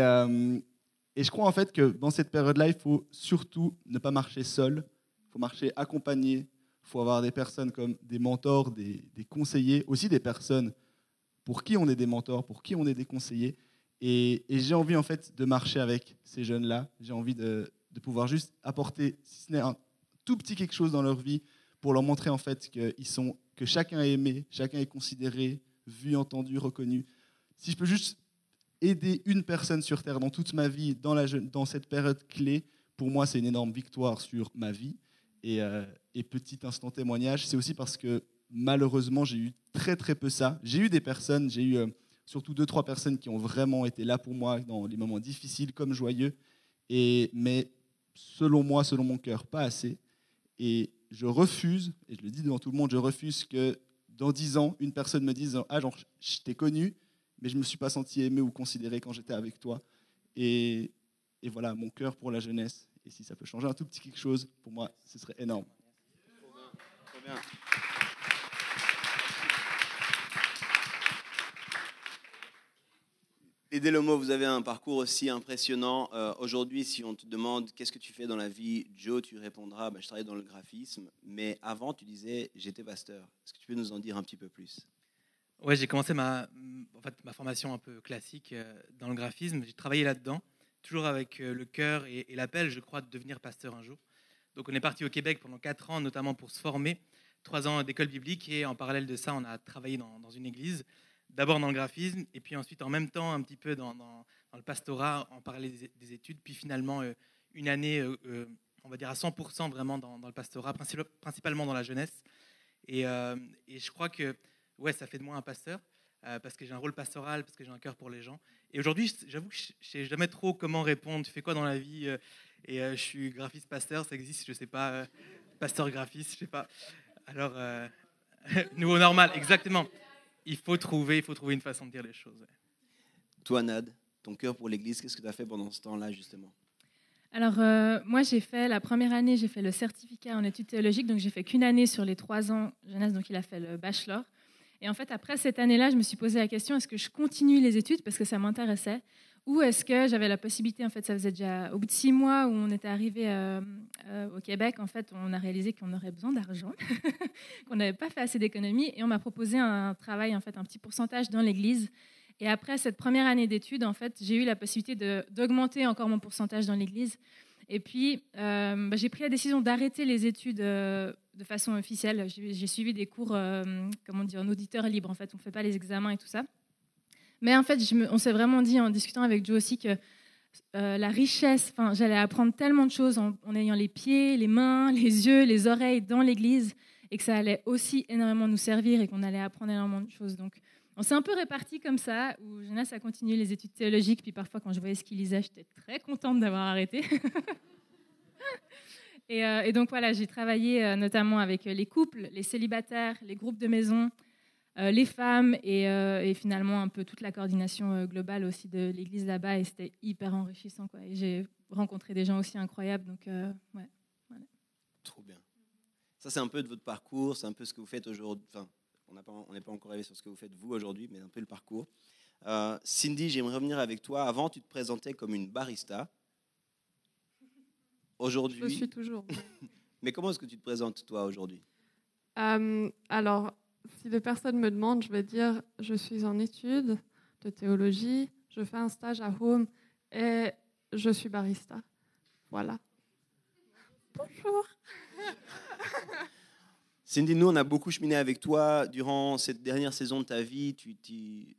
et je crois en fait que dans cette période-là, il faut surtout ne pas marcher seul, il faut marcher accompagné, il faut avoir des personnes comme des mentors, des, conseillers, aussi des personnes pour qui on est des mentors, pour qui on est des conseillers. Et, j'ai envie en fait de marcher avec ces jeunes-là, j'ai envie de, de pouvoir juste apporter, si ce n'est un tout petit quelque chose dans leur vie, pour leur montrer en fait sont, que chacun est aimé, chacun est considéré, vu, entendu, reconnu. Si je peux juste aider une personne sur Terre dans toute ma vie, dans, cette période clé, pour moi, c'est une énorme victoire sur ma vie. Et, euh, et petit instant témoignage, c'est aussi parce que malheureusement, j'ai eu très très peu ça. J'ai eu des personnes, j'ai eu euh, surtout deux, trois personnes qui ont vraiment été là pour moi dans les moments difficiles comme joyeux. Et, mais selon moi, selon mon cœur, pas assez. Et je refuse, et je le dis devant tout le monde, je refuse que dans dix ans, une personne me dise Ah, genre, je t'ai connu, mais je ne me suis pas senti aimé ou considéré quand j'étais avec toi. Et, et, voilà, mon cœur pour la jeunesse. Et si ça peut changer un tout petit quelque chose, pour moi, ce serait énorme. Et Delomo, vous avez un parcours aussi impressionnant. Euh, Aujourd'hui, si on te demande qu'est-ce que tu fais dans la vie, Joe, tu répondras bah, je travaille dans le graphisme. Mais avant, tu disais j'étais pasteur. Est-ce que tu peux nous en dire un petit peu plus? Ouais, j'ai commencé ma, formation un peu classique euh, dans le graphisme. J'ai travaillé là-dedans, toujours avec euh, le cœur et, l'appel, je crois, de devenir pasteur un jour. Donc, on est parti au Québec pendant quatre ans, notamment pour se former, trois ans d'école biblique, et en parallèle de ça, on a travaillé dans, une église d'abord dans le graphisme, et puis ensuite en même temps un petit peu dans, le pastorat, en parallèle des, des, études, puis finalement euh, une année, on va dire à 100% vraiment dans, le pastorat, principalement dans la jeunesse. Et, je crois que ouais, ça fait de moi un pasteur, euh, parce que j'ai un rôle pastoral, parce que j'ai un cœur pour les gens. Et aujourd'hui, j'avoue que je ne sais jamais trop comment répondre, tu fais quoi dans la vie Et je suis graphiste pasteur, ça existe, je ne sais pas, pasteur graphiste, je ne sais pas. Alors, nouveau normal, exactement il faut trouver, il faut trouver une façon de dire les choses. Toi, Nad, ton cœur pour l'Église, qu'est-ce que tu as fait pendant ce temps-là, justement? Alors, euh, moi, j'ai fait la première année, j'ai fait le certificat en études théologiques, donc j'ai fait qu'une année sur les trois ans jeunesse, donc il a fait le bachelor. Et en fait, après cette année-là, je me suis posé la question est-ce que je continue les études parce que ça m'intéressait ou est-ce que j'avais la possibilité, en fait, ça faisait déjà au bout de six mois où on était arrivé euh, euh, au Québec, en fait, on a réalisé qu'on aurait besoin d'argent, qu'on n'avait pas fait assez d'économies, et on m'a proposé un travail, en fait, un petit pourcentage dans l'Église. Et après cette première année d'études, en fait, j'ai eu la possibilité d'augmenter encore mon pourcentage dans l'Église. Et puis, euh, bah, j'ai pris la décision d'arrêter les études euh, de façon officielle. J'ai suivi des cours, euh, comment dire, en auditeur libre. En fait, on ne fait pas les examens et tout ça. Mais en fait, on s'est vraiment dit en discutant avec Joe aussi que la richesse, j'allais apprendre tellement de choses en, en, ayant les pieds, les mains, les yeux, les oreilles dans l'Église, et que ça allait aussi énormément nous servir et qu'on allait apprendre énormément de choses. Donc, on s'est un peu répartis comme ça, où Jonas a continué les études théologiques, puis parfois quand je voyais ce qu'il lisait, j'étais très contente d'avoir arrêté. et, euh, et, donc voilà, j'ai travaillé euh, notamment avec les couples, les célibataires, les groupes de maison, euh, les femmes et, euh, finalement un peu toute la coordination euh, globale aussi de l'église là-bas et c'était hyper enrichissant quoi. Et j'ai rencontré des gens aussi incroyables donc ouais. Trop bien. Ça c'est un peu de votre parcours, c'est un peu ce que vous faites aujourd'hui. On n'est pas, on pas encore arrivé sur ce que vous faites vous aujourd'hui, mais un peu le parcours. Euh, Cindy, j'aimerais revenir avec toi. Avant, tu te présentais comme une barista. Aujourd'hui. Je suis toujours. mais comment est-ce que tu te présentes toi aujourd'hui? Euh, Alors si les personnes me demandent, je vais dire je suis en études de théologie, je fais un stage à Home et je suis barista. Voilà. Bonjour. Cindy, nous, on a beaucoup cheminé avec toi durant cette dernière saison de ta vie. Tu,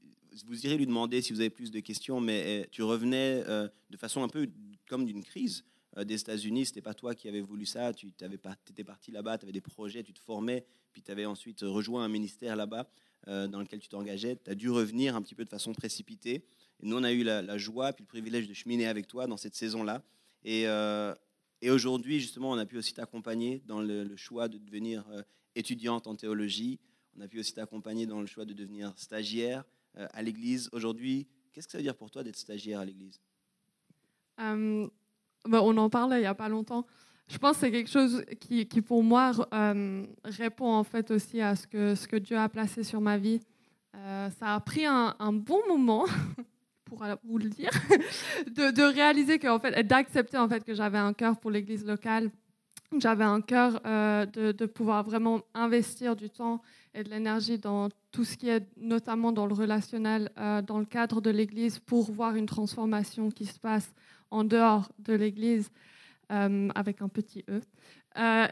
vous irez lui demander si vous avez plus de questions, mais eh, tu revenais euh, de façon un peu comme d'une crise euh, des États-Unis. Ce n'était pas toi qui avais voulu ça. Tu étais parti là-bas, tu avais des projets, tu te formais, puis tu avais ensuite rejoint un ministère là-bas euh, dans lequel tu t'engageais. Tu as dû revenir un petit peu de façon précipitée. Nous, on a eu la, joie puis le privilège de cheminer avec toi dans cette saison-là. Et, euh, aujourd'hui, justement, on a pu aussi t'accompagner dans le, choix de devenir euh, étudiante en théologie. On a pu aussi t'accompagner dans le choix de devenir stagiaire euh, à l'Église. Aujourd'hui, qu'est-ce que ça veut dire pour toi d'être stagiaire à l'Église? Um ben, on en parlait il n'y a pas longtemps. Je pense que c'est quelque chose qui, pour moi, euh, répond en fait aussi à ce que, Dieu a placé sur ma vie. Euh, ça a pris un, bon moment pourra vous le dire, de, de réaliser que, en fait, d'accepter en fait que j'avais un cœur pour l'Église locale, j'avais un cœur euh, de, pouvoir vraiment investir du temps et de l'énergie dans tout ce qui est notamment dans le relationnel, euh, dans le cadre de l'Église, pour voir une transformation qui se passe en dehors de l'Église, euh, avec un petit E.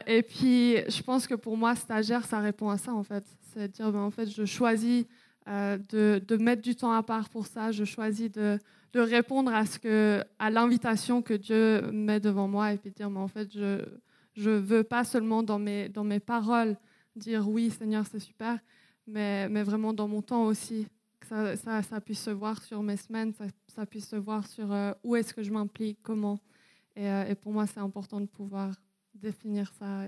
Et puis, je pense que pour moi, stagiaire, ça répond à ça, en fait. C'est dire, ben, en fait, je choisis de, mettre du temps à part pour ça. Je choisis de, répondre à, ce que, à l'invitation que Dieu met devant moi et puis dire, mais en fait, je je veux pas seulement dans mes, dans mes paroles dire oui, Seigneur, c'est super, mais, mais vraiment dans mon temps aussi, que ça, ça, puisse se voir sur mes semaines, ça, ça puisse se voir sur euh, où est-ce que je m'implique, comment. Et, euh, et, pour moi, c'est important de pouvoir définir ça.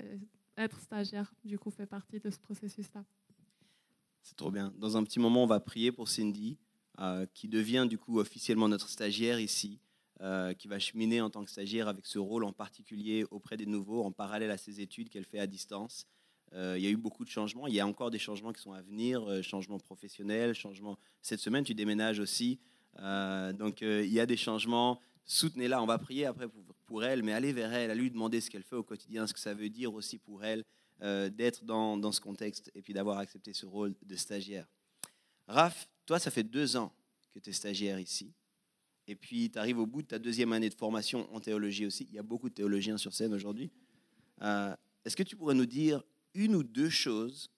Être stagiaire, du coup, fait partie de ce processus-là. C'est trop bien. Dans un petit moment, on va prier pour Cindy, euh, qui devient du coup officiellement notre stagiaire ici, euh, qui va cheminer en tant que stagiaire avec ce rôle en particulier auprès des nouveaux, en parallèle à ses études qu'elle fait à distance. Euh, il y a eu beaucoup de changements. Il y a encore des changements qui sont à venir, euh, changements professionnels, changements. Cette semaine, tu déménages aussi. Donc, il y a des changements. Soutenez-la. On va prier après pour, pour, elle, mais allez vers elle, à lui demander ce qu'elle fait au quotidien, ce que ça veut dire aussi pour elle d'être dans, dans, ce contexte et puis d'avoir accepté ce rôle de stagiaire. Raph, toi, ça fait deux ans que tu es stagiaire ici. Et puis, tu arrives au bout de ta deuxième année de formation en théologie aussi. Il y a beaucoup de théologiens sur scène aujourd'hui. Euh, Est-ce que tu pourrais nous dire une ou deux choses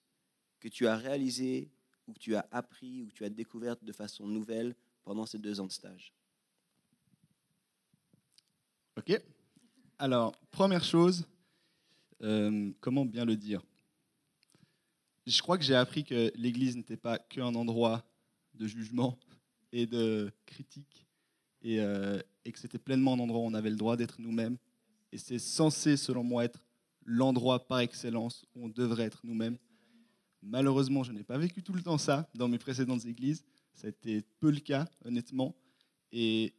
que tu as réalisées ou que tu as appris ou que tu as découvertes de façon nouvelle pendant ces deux ans de stage? Ok. Alors, première chose, euh, comment bien le dire? Je crois que j'ai appris que l'Église n'était pas qu'un endroit de jugement et de critique, et, euh, et que c'était pleinement un endroit où on avait le droit d'être nous-mêmes. Et c'est censé, selon moi, être l'endroit par excellence où on devrait être nous-mêmes. Malheureusement, je n'ai pas vécu tout le temps ça dans mes précédentes églises. Ça a été peu le cas, honnêtement. Et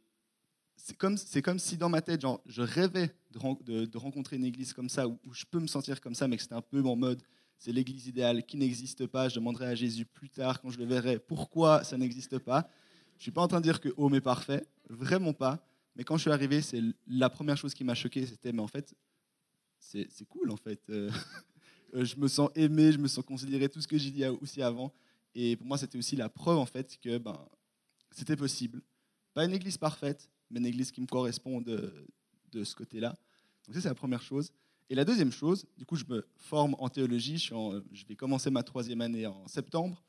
c'est comme, si dans ma tête, genre, je rêvais de, rencontrer une église comme ça, où, je peux me sentir comme ça, mais que c'était un peu en mode, c'est l'église idéale qui n'existe pas. Je demanderai à Jésus plus tard, quand je le verrai, pourquoi ça n'existe pas. Je ne suis pas en train de dire que Home est parfait, vraiment pas. Mais quand je suis arrivé, c'est la première chose qui m'a choqué, c'était, mais en fait, c'est cool, en fait. Euh, je me sens aimé, je me sens considéré, tout ce que j'ai dit aussi avant. Et pour moi, c'était aussi la preuve, en fait, que ben, c'était possible. Pas une église parfaite, mais une église qui me correspond de, de ce côté-là. Donc ça, c'est la première chose. Et la deuxième chose, du coup, je me forme en théologie. Je vais commencer ma troisième année en septembre,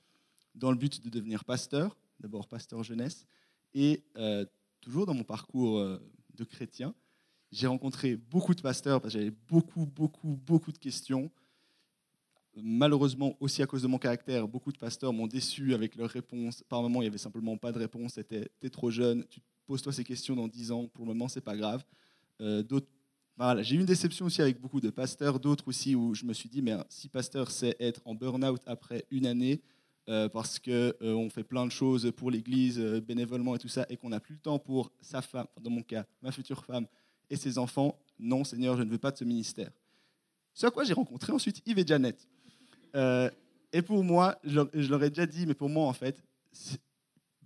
dans le but de devenir pasteur d'abord pasteur jeunesse, et euh, toujours dans mon parcours euh, de chrétien, j'ai rencontré beaucoup de pasteurs parce que j'avais beaucoup, beaucoup, beaucoup de questions. Malheureusement, aussi à cause de mon caractère, beaucoup de pasteurs m'ont déçu avec leurs réponses. Par moments, il n'y avait simplement pas de réponse. C'était T'es trop jeune, tu poses-toi ces questions dans 10 ans, pour le moment, c'est pas grave. Euh, voilà, j'ai eu une déception aussi avec beaucoup de pasteurs, d'autres aussi où je me suis dit, mais si pasteur c'est être en burn-out après une année, euh, parce qu'on euh, fait plein de choses pour l'Église, euh, bénévolement et tout ça, et qu'on n'a plus le temps pour sa femme, dans mon cas, ma future femme, et ses enfants, non, Seigneur, je ne veux pas de ce ministère. Ce à quoi j'ai rencontré ensuite Yves et Janet. et pour moi, je, leur ai déjà dit, mais pour moi, en fait,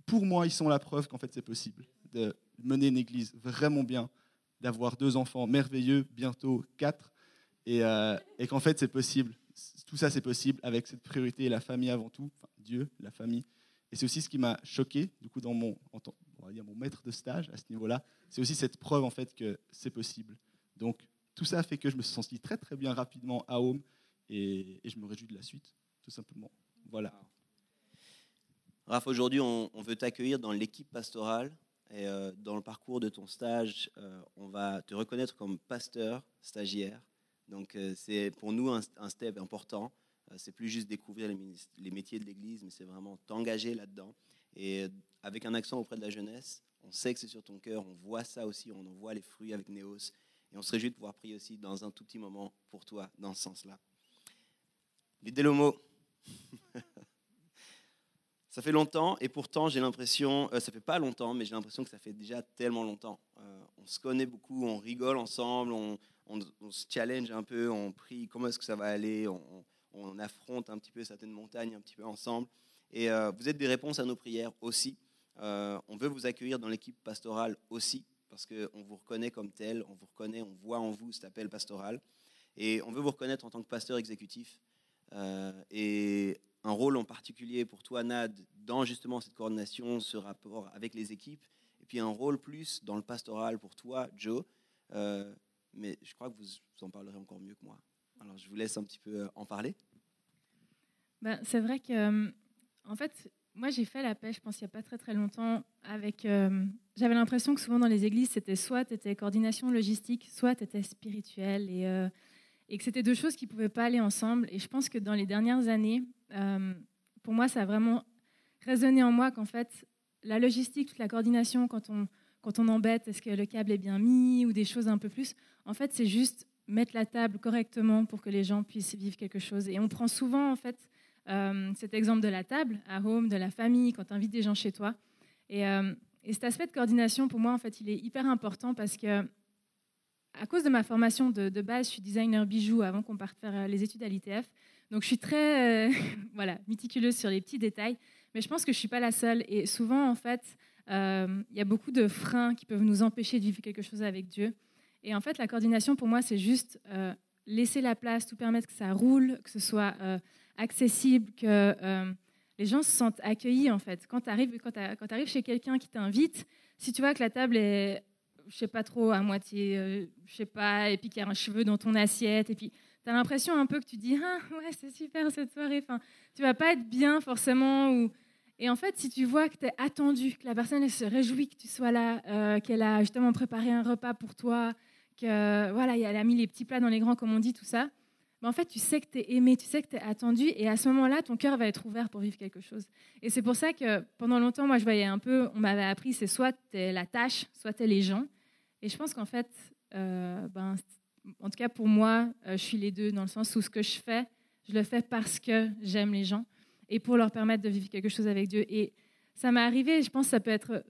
pour moi, ils sont la preuve qu'en fait, c'est possible de mener une Église vraiment bien, d'avoir deux enfants merveilleux, bientôt quatre, et, et qu'en fait, c'est possible tout ça, c'est possible avec cette priorité, la famille avant tout, Dieu, la famille. Et c'est aussi ce qui m'a choqué, du coup, dans mon, on va dire mon maître de stage à ce niveau-là. C'est aussi cette preuve, en fait, que c'est possible. Donc, tout ça fait que je me suis senti très, très bien rapidement à Home et, je me réjouis de la suite, tout simplement. Voilà. Raph, aujourd'hui, on, on, veut t'accueillir dans l'équipe pastorale. Et euh, dans le parcours de ton stage, euh, on va te reconnaître comme pasteur, stagiaire. Donc euh, c'est pour nous un, step important. Euh, c'est plus juste découvrir les, métiers de l'Église, mais c'est vraiment t'engager là-dedans. Et euh, avec un accent auprès de la jeunesse, on sait que c'est sur ton cœur, on voit ça aussi, on en voit les fruits avec Néos. Et on se réjouit de pouvoir prier aussi dans un tout petit moment pour toi, dans ce sens-là. Mot. ça fait longtemps, et pourtant j'ai l'impression, euh, ça fait pas longtemps, mais j'ai l'impression que ça fait déjà tellement longtemps. On se connaît beaucoup, on rigole ensemble, on, on, se challenge un peu, on prie comment est-ce que ça va aller, on, on, affronte un petit peu certaines montagnes un petit peu ensemble. Et euh, vous êtes des réponses à nos prières aussi. Euh, on veut vous accueillir dans l'équipe pastorale aussi, parce qu'on vous reconnaît comme tel, on vous reconnaît, on voit en vous cet appel pastoral. Et on veut vous reconnaître en tant que pasteur exécutif. Euh, et un rôle en particulier pour toi, Nad, dans justement cette coordination, ce rapport avec les équipes. Et puis un rôle plus dans le pastoral pour toi, Joe. Mais je crois que vous, en parlerez encore mieux que moi. Alors je vous laisse un petit peu euh, en parler. Ben, c'est vrai que, euh, en fait, moi j'ai fait la paix, je pense, il n'y a pas très très longtemps. Avec, euh, j'avais l'impression que souvent dans les églises, c'était soit tu coordination logistique, soit tu spirituel, et, que c'était deux choses qui ne pouvaient pas aller ensemble. Et je pense que dans les dernières années, pour moi, ça a vraiment résonné en moi qu'en fait, la logistique, toute la coordination, quand on, quand on embête, est-ce que le câble est bien mis ou des choses un peu plus, en fait, c'est juste mettre la table correctement pour que les gens puissent vivre quelque chose. Et on prend souvent, en fait, euh, cet exemple de la table, à home, de la famille, quand tu invites des gens chez toi. Et, euh, et cet aspect de coordination, pour moi, en fait, il est hyper important parce que, à cause de ma formation de, base, je suis designer bijoux avant qu'on parte faire euh, les études à l'ITF. Donc, je suis très voilà, méticuleuse sur les petits détails. Mais je pense que je ne suis pas la seule. Et souvent, en fait, euh, il y a beaucoup de freins qui peuvent nous empêcher de vivre quelque chose avec Dieu. Et en fait, la coordination, pour moi, c'est juste euh, laisser la place, tout permettre que ça roule, que ce soit euh, accessible, que les gens se sentent accueillis, en fait. Quand tu arrives, chez quelqu'un qui t'invite, si tu vois que la table est, je sais pas trop, à moitié, je sais pas, et puis qu'il y a un cheveu dans ton assiette, et puis tu as l'impression un peu que tu dis, ah ouais, c'est super cette soirée, enfin, tu vas pas être bien forcément. Et en fait, si tu vois que tu es attendu, que la personne se réjouit que tu sois là, euh, qu'elle a justement préparé un repas pour toi, que voilà, a mis les petits plats dans les grands, comme on dit, tout ça, ben en fait, tu sais que tu es aimé, tu sais que tu es attendu, et à ce moment-là, ton cœur va être ouvert pour vivre quelque chose. Et c'est pour ça que pendant longtemps, moi, je voyais un peu, on m'avait appris, c'est soit tu es la tâche, soit tu es les gens. Et je pense qu'en fait, euh, ben, en tout cas pour moi, euh, je suis les deux, dans le sens où ce que je fais, je le fais parce que j'aime les gens et pour leur permettre de vivre quelque chose avec Dieu. Et ça m'est arrivé, je pense que ça peut être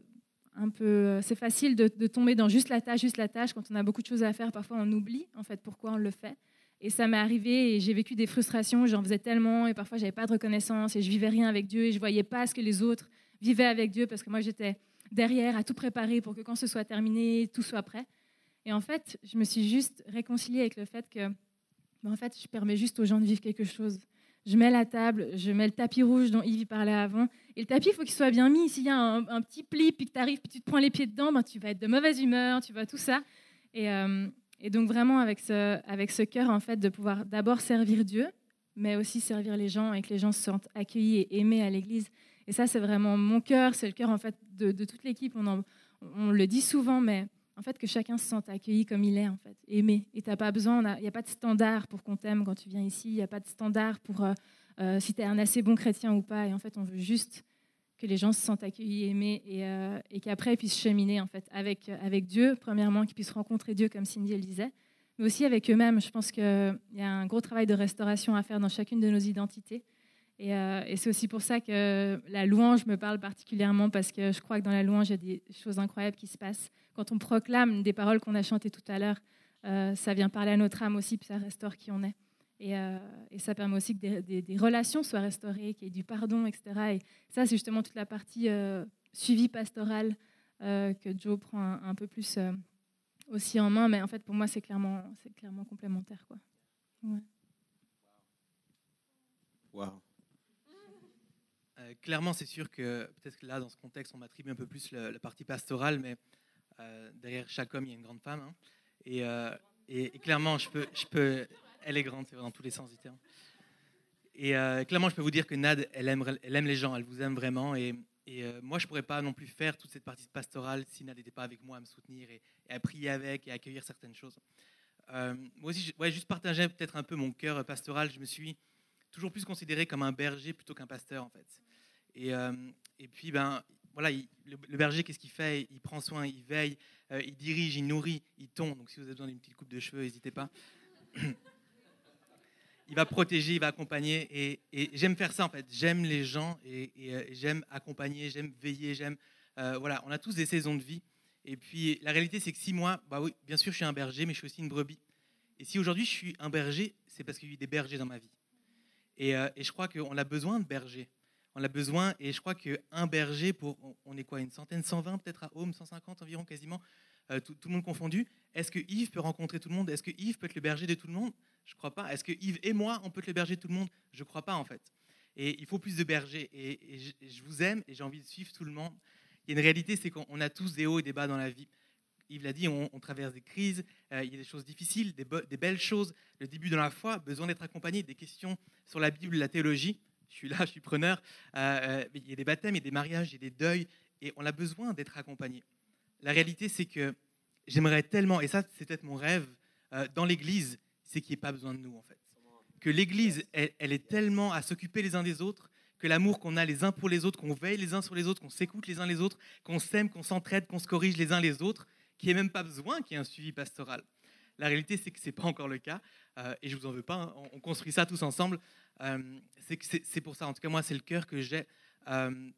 un peu... C'est facile de, tomber dans juste la tâche, juste la tâche. Quand on a beaucoup de choses à faire, parfois on oublie en fait pourquoi on le fait. Et ça m'est arrivé et j'ai vécu des frustrations, j'en faisais tellement et parfois j'avais pas de reconnaissance et je vivais rien avec Dieu et je voyais pas ce que les autres vivaient avec Dieu parce que moi j'étais derrière à tout préparer pour que quand ce soit terminé, tout soit prêt. Et en fait, je me suis juste réconciliée avec le fait que, ben en fait, je permets juste aux gens de vivre quelque chose je mets la table, je mets le tapis rouge dont Yves parlait avant. Et le tapis, il faut qu'il soit bien mis. S'il y a un, petit pli, puis que tu arrives, puis tu te prends les pieds dedans, ben, tu vas être de mauvaise humeur, tu vas tout ça. Et, euh, et donc vraiment avec ce, avec ce cœur, en fait, de pouvoir d'abord servir Dieu, mais aussi servir les gens et que les gens se sentent accueillis et aimés à l'Église. Et ça, c'est vraiment mon cœur, c'est le cœur en fait de, de toute l'équipe. On, on le dit souvent, mais en fait que chacun se sente accueilli comme il est, en fait, aimé. Et t'as pas besoin, il n'y a, pas de standard pour qu'on t'aime quand tu viens ici, il n'y a pas de standard pour euh, euh, si tu es un assez bon chrétien ou pas. Et en fait, on veut juste que les gens se sentent accueillis, aimés, et, euh, et qu'après ils puissent cheminer en fait avec, avec Dieu, premièrement, qu'ils puissent rencontrer Dieu comme Cindy le disait, mais aussi avec eux-mêmes. Je pense qu'il y a un gros travail de restauration à faire dans chacune de nos identités. Et, euh, et c'est aussi pour ça que la louange me parle particulièrement, parce que je crois que dans la louange, il y a des choses incroyables qui se passent. Quand on proclame des paroles qu'on a chantées tout à l'heure, euh, ça vient parler à notre âme aussi, puis ça restaure qui on est. Et, euh, ça permet aussi que des, relations soient restaurées, qu'il y ait du pardon, etc. Et ça, c'est justement toute la partie suivi pastoral que Joe prend un, peu plus aussi en main. Mais en fait, pour moi, c'est clairement, clairement complémentaire. Quoi. Wow. Euh, clairement, c'est sûr que peut-être que là, dans ce contexte, on m'attribue un peu plus la partie pastorale, mais euh, derrière chaque homme, il y a une grande femme. Hein. Et, et, clairement, je peux, elle est grande, c'est dans tous les sens du terme. Et euh, clairement, je peux vous dire que Nad, elle aime, les gens, elle vous aime vraiment. Et, euh, moi, je ne pourrais pas non plus faire toute cette partie pastorale si Nad n'était pas avec moi à me soutenir et, à prier avec et à accueillir certaines choses. Euh, moi aussi, je, ouais, juste partager peut-être un peu mon cœur pastoral. Je me suis toujours plus considéré comme un berger plutôt qu'un pasteur, en fait. Et, euh, et puis, ben, voilà, il, le, berger, qu'est-ce qu'il fait? Il prend soin, il veille, euh, il dirige, il nourrit, il tond. Donc, si vous avez besoin d'une petite coupe de cheveux, n'hésitez pas. il va protéger, il va accompagner. Et, j'aime faire ça, en fait. J'aime les gens et, euh, j'aime accompagner, j'aime veiller, j'aime. Voilà, on a tous des saisons de vie. Et puis, la réalité, c'est que si moi, bah oui, bien sûr, je suis un berger, mais je suis aussi une brebis. Et si aujourd'hui, je suis un berger, c'est parce qu'il y a eu des bergers dans ma vie. Et, et je crois qu'on a besoin de bergers. On a besoin, et je crois qu'un berger, pour, on est quoi, une centaine, 120 peut-être à Home, 150 environ quasiment, euh, tout, le monde confondu. Est-ce que Yves peut rencontrer tout le monde? Est-ce que Yves peut être le berger de tout le monde? Je ne crois pas. Est-ce que Yves et moi, on peut être le berger de tout le monde? Je ne crois pas en fait. Et il faut plus de bergers. Et, je, vous aime et j'ai envie de suivre tout le monde. Il y a une réalité, c'est qu'on a tous des hauts et des bas dans la vie. Yves l'a dit, on, traverse des crises, euh, il y a des choses difficiles, des, des, belles choses, le début de la foi, besoin d'être accompagné, des questions sur la Bible, la théologie. Je suis là, je suis preneur. Euh, il y a des baptêmes, il y a des mariages, il y a des deuils, et on a besoin d'être accompagné. La réalité, c'est que j'aimerais tellement, et ça c'est peut-être mon rêve, euh, dans l'Église, c'est qu'il n'y ait pas besoin de nous en fait. Que l'Église, elle, est tellement à s'occuper les uns des autres, que l'amour qu'on a les uns pour les autres, qu'on veille les uns sur les autres, qu'on s'écoute les uns les autres, qu'on s'aime, qu'on s'entraide, qu'on se corrige les uns les autres, qu'il n'y ait même pas besoin qu'il y ait un suivi pastoral. La réalité, c'est que ce n'est pas encore le cas, euh, et je ne vous en veux pas, hein. on, construit ça tous ensemble. Euh, c'est pour ça, en tout cas moi, c'est le cœur que j'ai.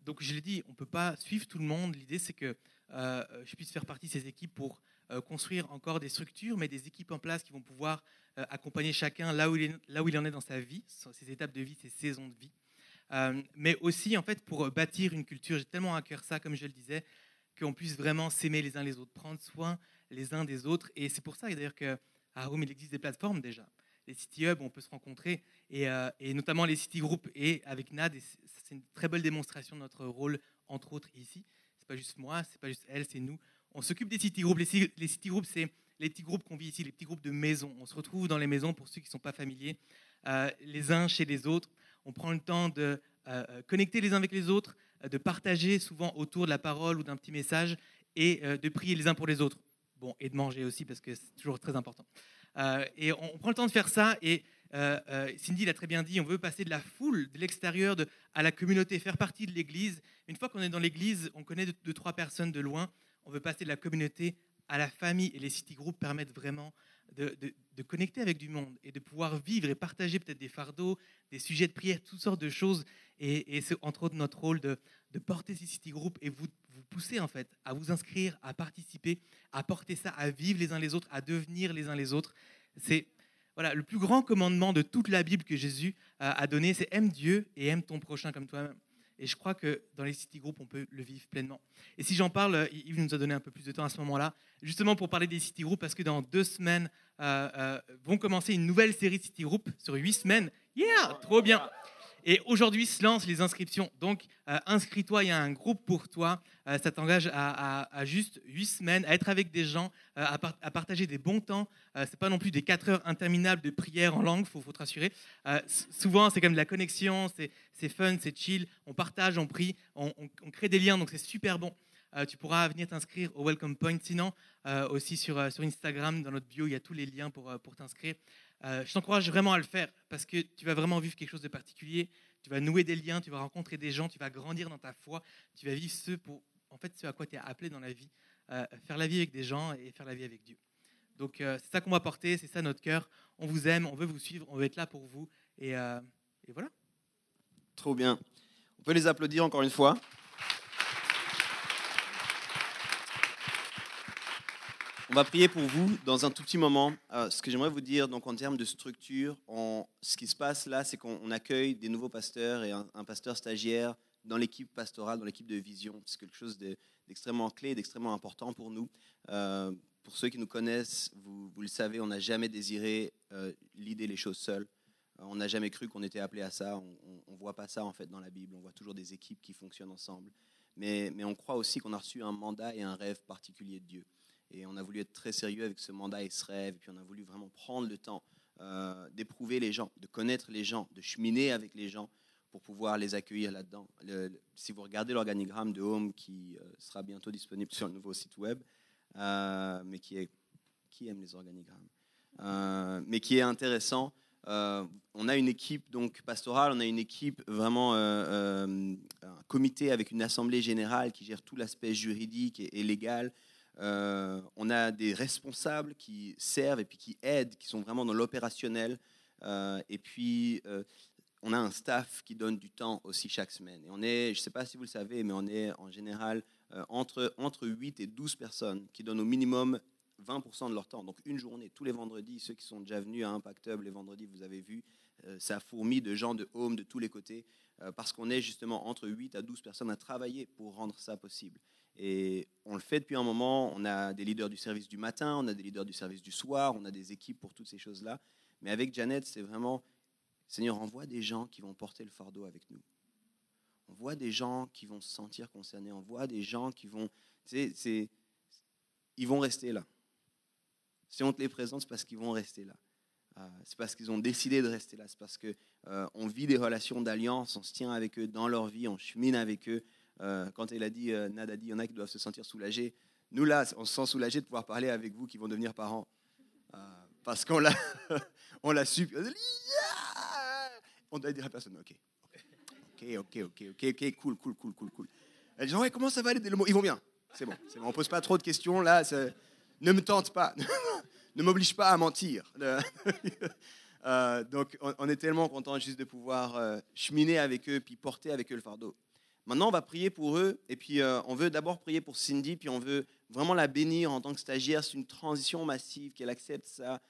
donc je l'ai dit, on ne peut pas suivre tout le monde. L'idée, c'est que je puisse faire partie de ces équipes pour euh, construire encore des structures, mais des équipes en place qui vont pouvoir euh, accompagner chacun là où, il en est dans sa vie, ses étapes de vie, ses saisons de vie. Euh, mais aussi, en fait, pour bâtir une culture, j'ai tellement à cœur ça, comme je le disais, qu'on puisse vraiment s'aimer les uns les autres, prendre soin les uns des autres. Et c'est pour ça, d'ailleurs, qu'à Rome, il existe des plateformes déjà. Les City Hub, on peut se rencontrer, et, et notamment les City Group. Et avec NAD, c'est une très belle démonstration de notre rôle, entre autres, ici. C'est pas juste moi, c'est pas juste elle, c'est nous on s'occupe des city groups. Les, city groups, c'est les petits groupes qu'on vit ici, les petits groupes de maisons. On se retrouve dans les maisons, pour ceux qui ne sont pas familiers, euh, les uns chez les autres. On prend le temps de euh, euh, connecter les uns avec les autres, de partager souvent autour de la parole ou d'un petit message et de prier les uns pour les autres. Bon, et de manger aussi, parce que c'est toujours très important. et on, prend le temps de faire ça. Et Cindy l'a très bien dit, on veut passer de la foule, de l'extérieur, à la communauté, faire partie de l'Église. Une fois qu'on est dans l'Église, on connaît deux, trois personnes de loin on veut passer de la communauté à la famille et les city groups permettent vraiment de, connecter avec du monde et de pouvoir vivre et partager peut-être des fardeaux, des sujets de prière, toutes sortes de choses. Et, c'est entre autres notre rôle de, porter ces city groups et vous, vous pousser en fait à vous inscrire, à participer, à porter ça, à vivre les uns les autres, à devenir les uns les autres. C'est voilà, le plus grand commandement de toute la Bible que Jésus a donné, c'est aime Dieu et aime ton prochain comme toi-même. Et je crois que dans les city groups, on peut le vivre pleinement. Et si j'en parle, Yves nous a donné un peu plus de temps à ce moment-là, justement pour parler des city groups, parce que dans deux semaines, euh, euh, vont commencer une nouvelle série de city groups sur huit semaines. Yeah, trop bien. Et aujourd'hui se lancent les inscriptions. Donc, euh, inscris-toi, il y a un groupe pour toi. Euh, ça t'engage à, juste huit semaines, à être avec des gens, euh, à, partager des bons temps. Ce n'est pas non plus des quatre heures interminables de prière en langue, il faut, te rassurer. souvent, c'est comme de la connexion, c'est fun, c'est chill. On partage, on prie, on, crée des liens, donc c'est super bon. tu pourras venir t'inscrire au Welcome Point. Sinon, aussi sur, Instagram, dans notre bio, il y a tous les liens pour t'inscrire. Euh, je t'encourage vraiment à le faire parce que tu vas vraiment vivre quelque chose de particulier. Tu vas nouer des liens, tu vas rencontrer des gens, tu vas grandir dans ta foi, tu vas vivre ce, en fait, ce à quoi tu es appelé dans la vie, euh, faire la vie avec des gens et faire la vie avec Dieu. Donc euh, c'est ça qu'on va porter, c'est ça notre cœur. On vous aime, on veut vous suivre, on veut être là pour vous. Et voilà. Trop bien. On peut les applaudir encore une fois. On va prier pour vous dans un tout petit moment. Euh, ce que j'aimerais vous dire, donc en termes de structure, ce qui se passe là, c'est qu'on accueille des nouveaux pasteurs et un, pasteur stagiaire dans l'équipe pastorale, dans l'équipe de vision. C'est quelque chose d'extrêmement clé, d'extrêmement important pour nous. Euh, pour ceux qui nous connaissent, vous, le savez, on n'a jamais désiré euh, l'idée les choses seules. on n'a jamais cru qu'on était appelé à ça. On ne voit pas ça en fait dans la Bible. On voit toujours des équipes qui fonctionnent ensemble. Mais, mais on croit aussi qu'on a reçu un mandat et un rêve particulier de Dieu. Et on a voulu être très sérieux avec ce mandat et ce rêve. Et puis on a voulu vraiment prendre le temps euh, d'éprouver les gens, de connaître les gens, de cheminer avec les gens pour pouvoir les accueillir là-dedans. si vous regardez l'organigramme de Home qui euh, sera bientôt disponible sur le nouveau site web, euh, mais qui est qui aime les organigrammes, mais qui est intéressant. on a une équipe donc pastorale, on a une équipe vraiment un comité avec une assemblée générale qui gère tout l'aspect juridique et légal, euh, on a des responsables qui servent et puis qui aident, qui sont vraiment dans l'opérationnel. Euh, et puis, euh, on a un staff qui donne du temps aussi chaque semaine. Et on est, je ne sais pas si vous le savez, mais on est en général entre, entre 8 et 12 personnes qui donnent au minimum 20% de leur temps. Donc une journée, tous les vendredis, ceux qui sont déjà venus à Impactable les vendredis, vous avez vu, euh, ça fourmille de gens de home de tous les côtés, parce qu'on est justement entre 8 à 12 personnes à travailler pour rendre ça possible. Et on le fait depuis un moment. On a des leaders du service du matin, on a des leaders du service du soir, on a des équipes pour toutes ces choses-là. Mais avec Janet, c'est vraiment, Seigneur, envoie des gens qui vont porter le fardeau avec nous. On voit des gens qui vont se sentir concernés. On voit des gens qui vont, c'est, ils vont rester là. Si on te les présente, c'est parce qu'ils vont rester là. Euh, c'est parce qu'ils ont décidé de rester là. C'est parce qu'on euh, vit des relations d'alliance, on se tient avec eux dans leur vie, on chemine avec eux. Euh, quand elle a dit, Nad a dit, il y en a qui doivent se sentir soulagés. Nous, là, on se sent soulagés de pouvoir parler avec vous qui vont devenir parents. parce qu'on l'a, on l'a su. On doit dire à personne, ok, ok, ok, ok, ok, ok, cool, cool, cool, cool, cool. Elle dit, ouais, comment ça va aller Ils vont bien. C'est bon, c'est bon. On pose pas trop de questions là. Ne me tente pas. ne m'oblige pas à mentir. Euh, donc, on, est tellement content juste de pouvoir euh, cheminer avec eux, puis porter avec eux le fardeau. Maintenant, on va prier pour eux, et puis euh, on veut d'abord prier pour Cindy, puis on veut vraiment la bénir en tant que stagiaire. C'est une transition massive, qu'elle accepte ça,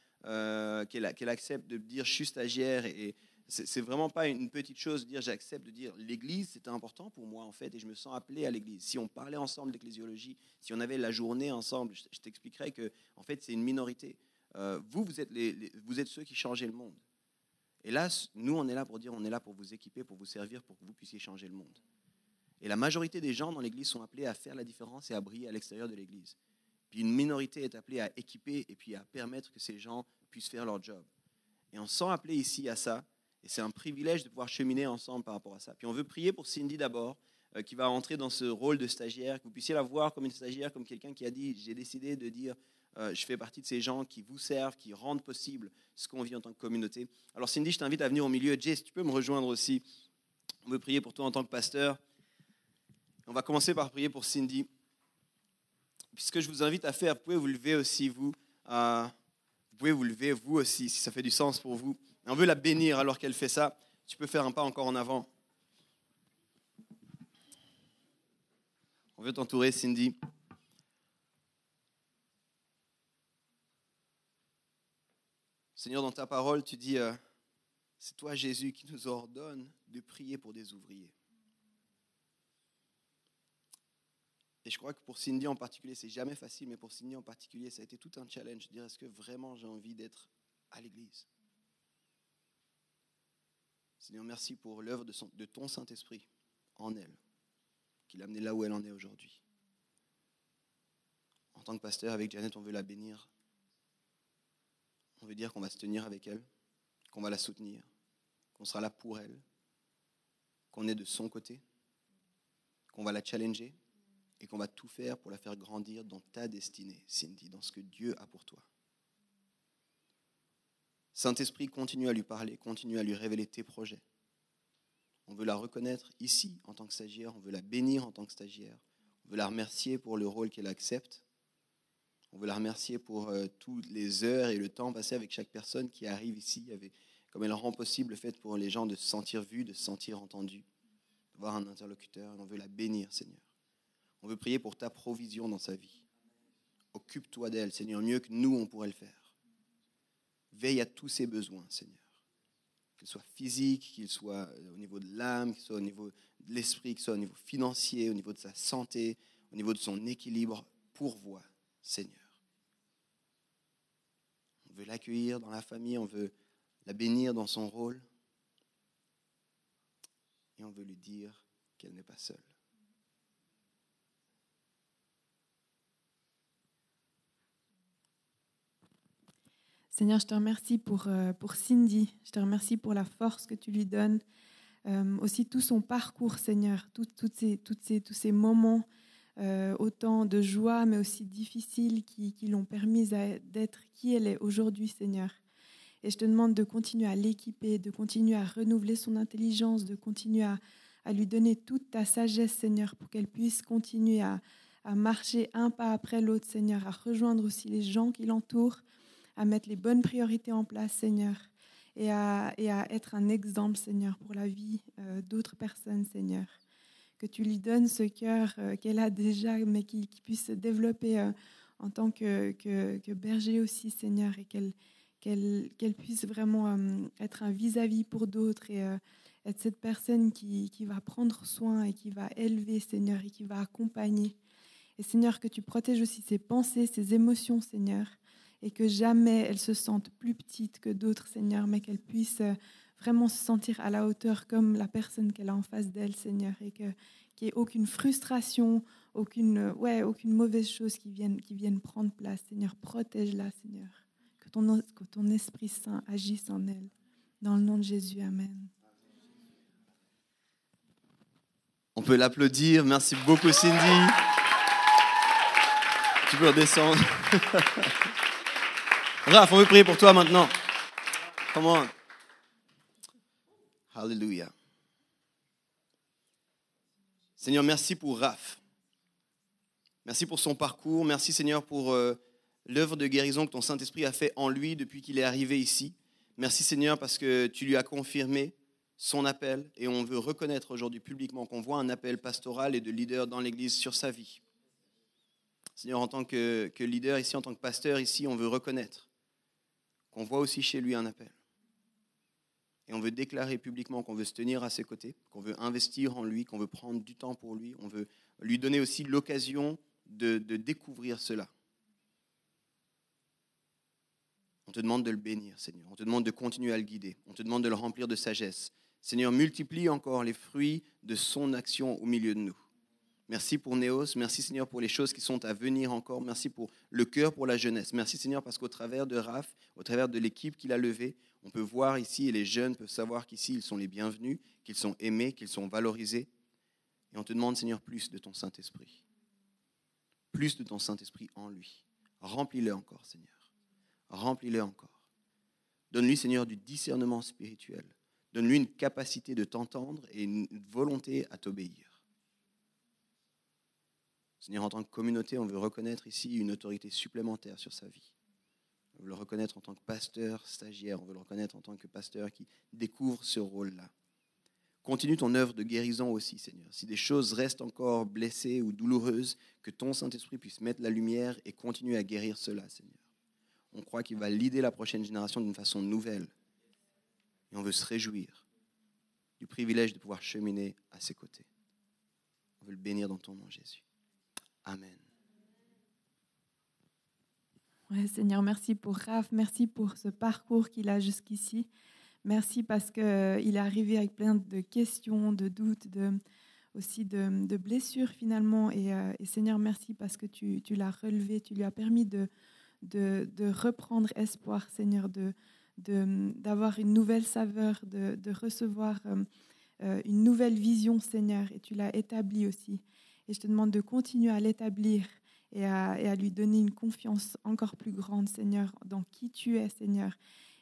qu'elle accepte de dire je suis stagiaire et, c'est vraiment pas une petite chose de dire j'accepte de dire l'Église, c'est important pour moi en fait, et je me sens appelé à l'Église. Si on parlait ensemble d'ecclésiologie, si on avait la journée ensemble, je t'expliquerais que en fait c'est une minorité. Euh, vous, vous êtes, vous êtes ceux qui changez le monde. Et là, nous, on est là pour dire, on est là pour vous équiper, pour vous servir, pour que vous puissiez changer le monde. Et la majorité des gens dans l'Église sont appelés à faire la différence et à briller à l'extérieur de l'Église. Puis une minorité est appelée à équiper et puis à permettre que ces gens puissent faire leur job. Et on sent appelé ici à ça, et c'est un privilège de pouvoir cheminer ensemble par rapport à ça. Puis on veut prier pour Cindy d'abord, euh, qui va entrer dans ce rôle de stagiaire, que vous puissiez la voir comme une stagiaire, comme quelqu'un qui a dit, j'ai décidé de dire, euh, je fais partie de ces gens qui vous servent, qui rendent possible ce qu'on vit en tant que communauté. Alors Cindy, je t'invite à venir au milieu. Jess, tu peux me rejoindre aussi. On veut prier pour toi en tant que pasteur. On va commencer par prier pour Cindy. Puis ce que je vous invite à faire, vous pouvez vous lever aussi, vous. Euh, vous pouvez vous lever, vous aussi, si ça fait du sens pour vous on veut la bénir alors qu'elle fait ça. Tu peux faire un pas encore en avant. On veut t'entourer, Cindy. Seigneur, dans ta parole, tu dis, euh, c'est toi Jésus qui nous ordonne de prier pour des ouvriers. Et je crois que pour Cindy en particulier, c'est jamais facile, mais pour Cindy en particulier, ça a été tout un challenge de dire, est-ce que vraiment j'ai envie d'être à l'église? Seigneur, merci pour l'œuvre de, ton Saint-Esprit en elle, qui l'a amenée là où elle en est aujourd'hui. En tant que pasteur, avec Janet, on veut la bénir. On veut dire qu'on va se tenir avec elle, qu'on va la soutenir, qu'on sera là pour elle, qu'on est de son côté, qu'on va la challenger et qu'on va tout faire pour la faire grandir dans ta destinée, Cindy, dans ce que Dieu a pour toi. Saint-Esprit, continue à lui parler, continue à lui révéler tes projets. On veut la reconnaître ici en tant que stagiaire, on veut la bénir en tant que stagiaire, on veut la remercier pour le rôle qu'elle accepte, on veut la remercier pour euh, toutes les heures et le temps passé avec chaque personne qui arrive ici, comme elle rend possible le fait pour les gens de se sentir vus, de se sentir entendus, d'avoir un interlocuteur. On veut la bénir, Seigneur. On veut prier pour ta provision dans sa vie. Occupe-toi d'elle, Seigneur, mieux que nous, on pourrait le faire. Veille à tous ses besoins, Seigneur. Qu'ils soient physiques, qu'ils soient euh, au niveau de l'âme, qu'ils soient au niveau de l'esprit, qu'ils soient au niveau financier, au niveau de sa santé, au niveau de son équilibre. Pourvoie, Seigneur. On veut l'accueillir dans la famille, on veut la bénir dans son rôle. Et on veut lui dire qu'elle n'est pas seule. Seigneur, je te remercie pour, euh, pour Cindy. Je te remercie pour la force que tu lui donnes. Euh, aussi tout son parcours, Seigneur, toutes ces, toutes ces, tous ces moments, euh, autant de joie, mais aussi difficiles, qui, qui l'ont permis d'être qui elle est aujourd'hui, Seigneur. Et je te demande de continuer à l'équiper, de continuer à renouveler son intelligence, de continuer à, à lui donner toute ta sagesse, Seigneur, pour qu'elle puisse continuer à, à marcher un pas après l'autre, Seigneur, à rejoindre aussi les gens qui l'entourent, à mettre les bonnes priorités en place, Seigneur, et à, et à être un exemple, Seigneur, pour la vie euh, d'autres personnes, Seigneur. Que tu lui donnes ce cœur euh, qu'elle a déjà, mais qui, puisse se développer euh, en tant que, que, berger aussi, Seigneur, et qu'elle qu'elle qu'elle puisse vraiment être un vis-à-vis pour d'autres et être cette personne qui, qui va prendre soin et qui va élever, Seigneur, et qui va accompagner. Et Seigneur, que tu protèges aussi ses pensées, ses émotions, Seigneur, et que jamais elle se sente plus petite que d'autres, Seigneur, mais qu'elle puisse euh, vraiment se sentir à la hauteur comme la personne qu'elle a en face d'elle, Seigneur, et qu'il n'y ait aucune frustration, aucune, ouais, aucune mauvaise chose qui vienne, qui vienne prendre place. Seigneur, protège-la, Seigneur. Que ton Esprit Saint agisse en elle. Dans le nom de Jésus, Amen. On peut l'applaudir. Merci beaucoup, Cindy. Tu peux redescendre. Raph, on veut prier pour toi maintenant. Come on. Hallelujah. Seigneur, merci pour Raph. Merci pour son parcours. Merci, Seigneur, pour euh, l'œuvre de guérison que ton Saint-Esprit a fait en lui depuis qu'il est arrivé ici. Merci, Seigneur, parce que tu lui as confirmé son appel et on veut reconnaître aujourd'hui publiquement qu'on voit un appel pastoral et de leader dans l'Église sur sa vie. Seigneur, en tant que, que leader ici, en tant que pasteur ici, on veut reconnaître qu'on voit aussi chez lui un appel. Et on veut déclarer publiquement qu'on veut se tenir à ses côtés, qu'on veut investir en lui, qu'on veut prendre du temps pour lui, on veut lui donner aussi l'occasion de découvrir cela. On te demande de le bénir, Seigneur. On te demande de continuer à le guider. On te demande de le remplir de sagesse. Seigneur, multiplie encore les fruits de son action au milieu de nous. Merci pour Néos. Merci Seigneur pour les choses qui sont à venir encore. Merci pour le cœur pour la jeunesse. Merci Seigneur parce qu'au travers de Raph, au travers de l'équipe qu'il a levée, on peut voir ici et les jeunes peuvent savoir qu'ici ils sont les bienvenus, qu'ils sont aimés, qu'ils sont valorisés. Et on te demande Seigneur plus de ton Saint-Esprit. Plus de ton Saint-Esprit en lui. Remplis-le encore Seigneur. Remplis-le encore. Donne-lui Seigneur du discernement spirituel. Donne-lui une capacité de t'entendre et une volonté à t'obéir. Seigneur, en tant que communauté, on veut reconnaître ici une autorité supplémentaire sur sa vie. On veut le reconnaître en tant que pasteur stagiaire, on veut le reconnaître en tant que pasteur qui découvre ce rôle-là. Continue ton œuvre de guérison aussi, Seigneur. Si des choses restent encore blessées ou douloureuses, que ton Saint-Esprit puisse mettre la lumière et continuer à guérir cela, Seigneur. On croit qu'il va l'aider la prochaine génération d'une façon nouvelle. Et on veut se réjouir du privilège de pouvoir cheminer à ses côtés. On veut le bénir dans ton nom, Jésus. Amen. Ouais, Seigneur, merci pour Raph, merci pour ce parcours qu'il a jusqu'ici. Merci parce qu'il est arrivé avec plein de questions, de doutes, de, aussi de, blessures finalement. Et, euh, et, Seigneur, merci parce que tu, l'as relevé, tu lui as permis de, reprendre espoir, Seigneur, d'avoir une nouvelle saveur, de, recevoir euh, euh, une nouvelle vision, Seigneur, et tu l'as établi aussi. Et je te demande de continuer à l'établir et à, lui donner une confiance encore plus grande, Seigneur, dans qui tu es, Seigneur,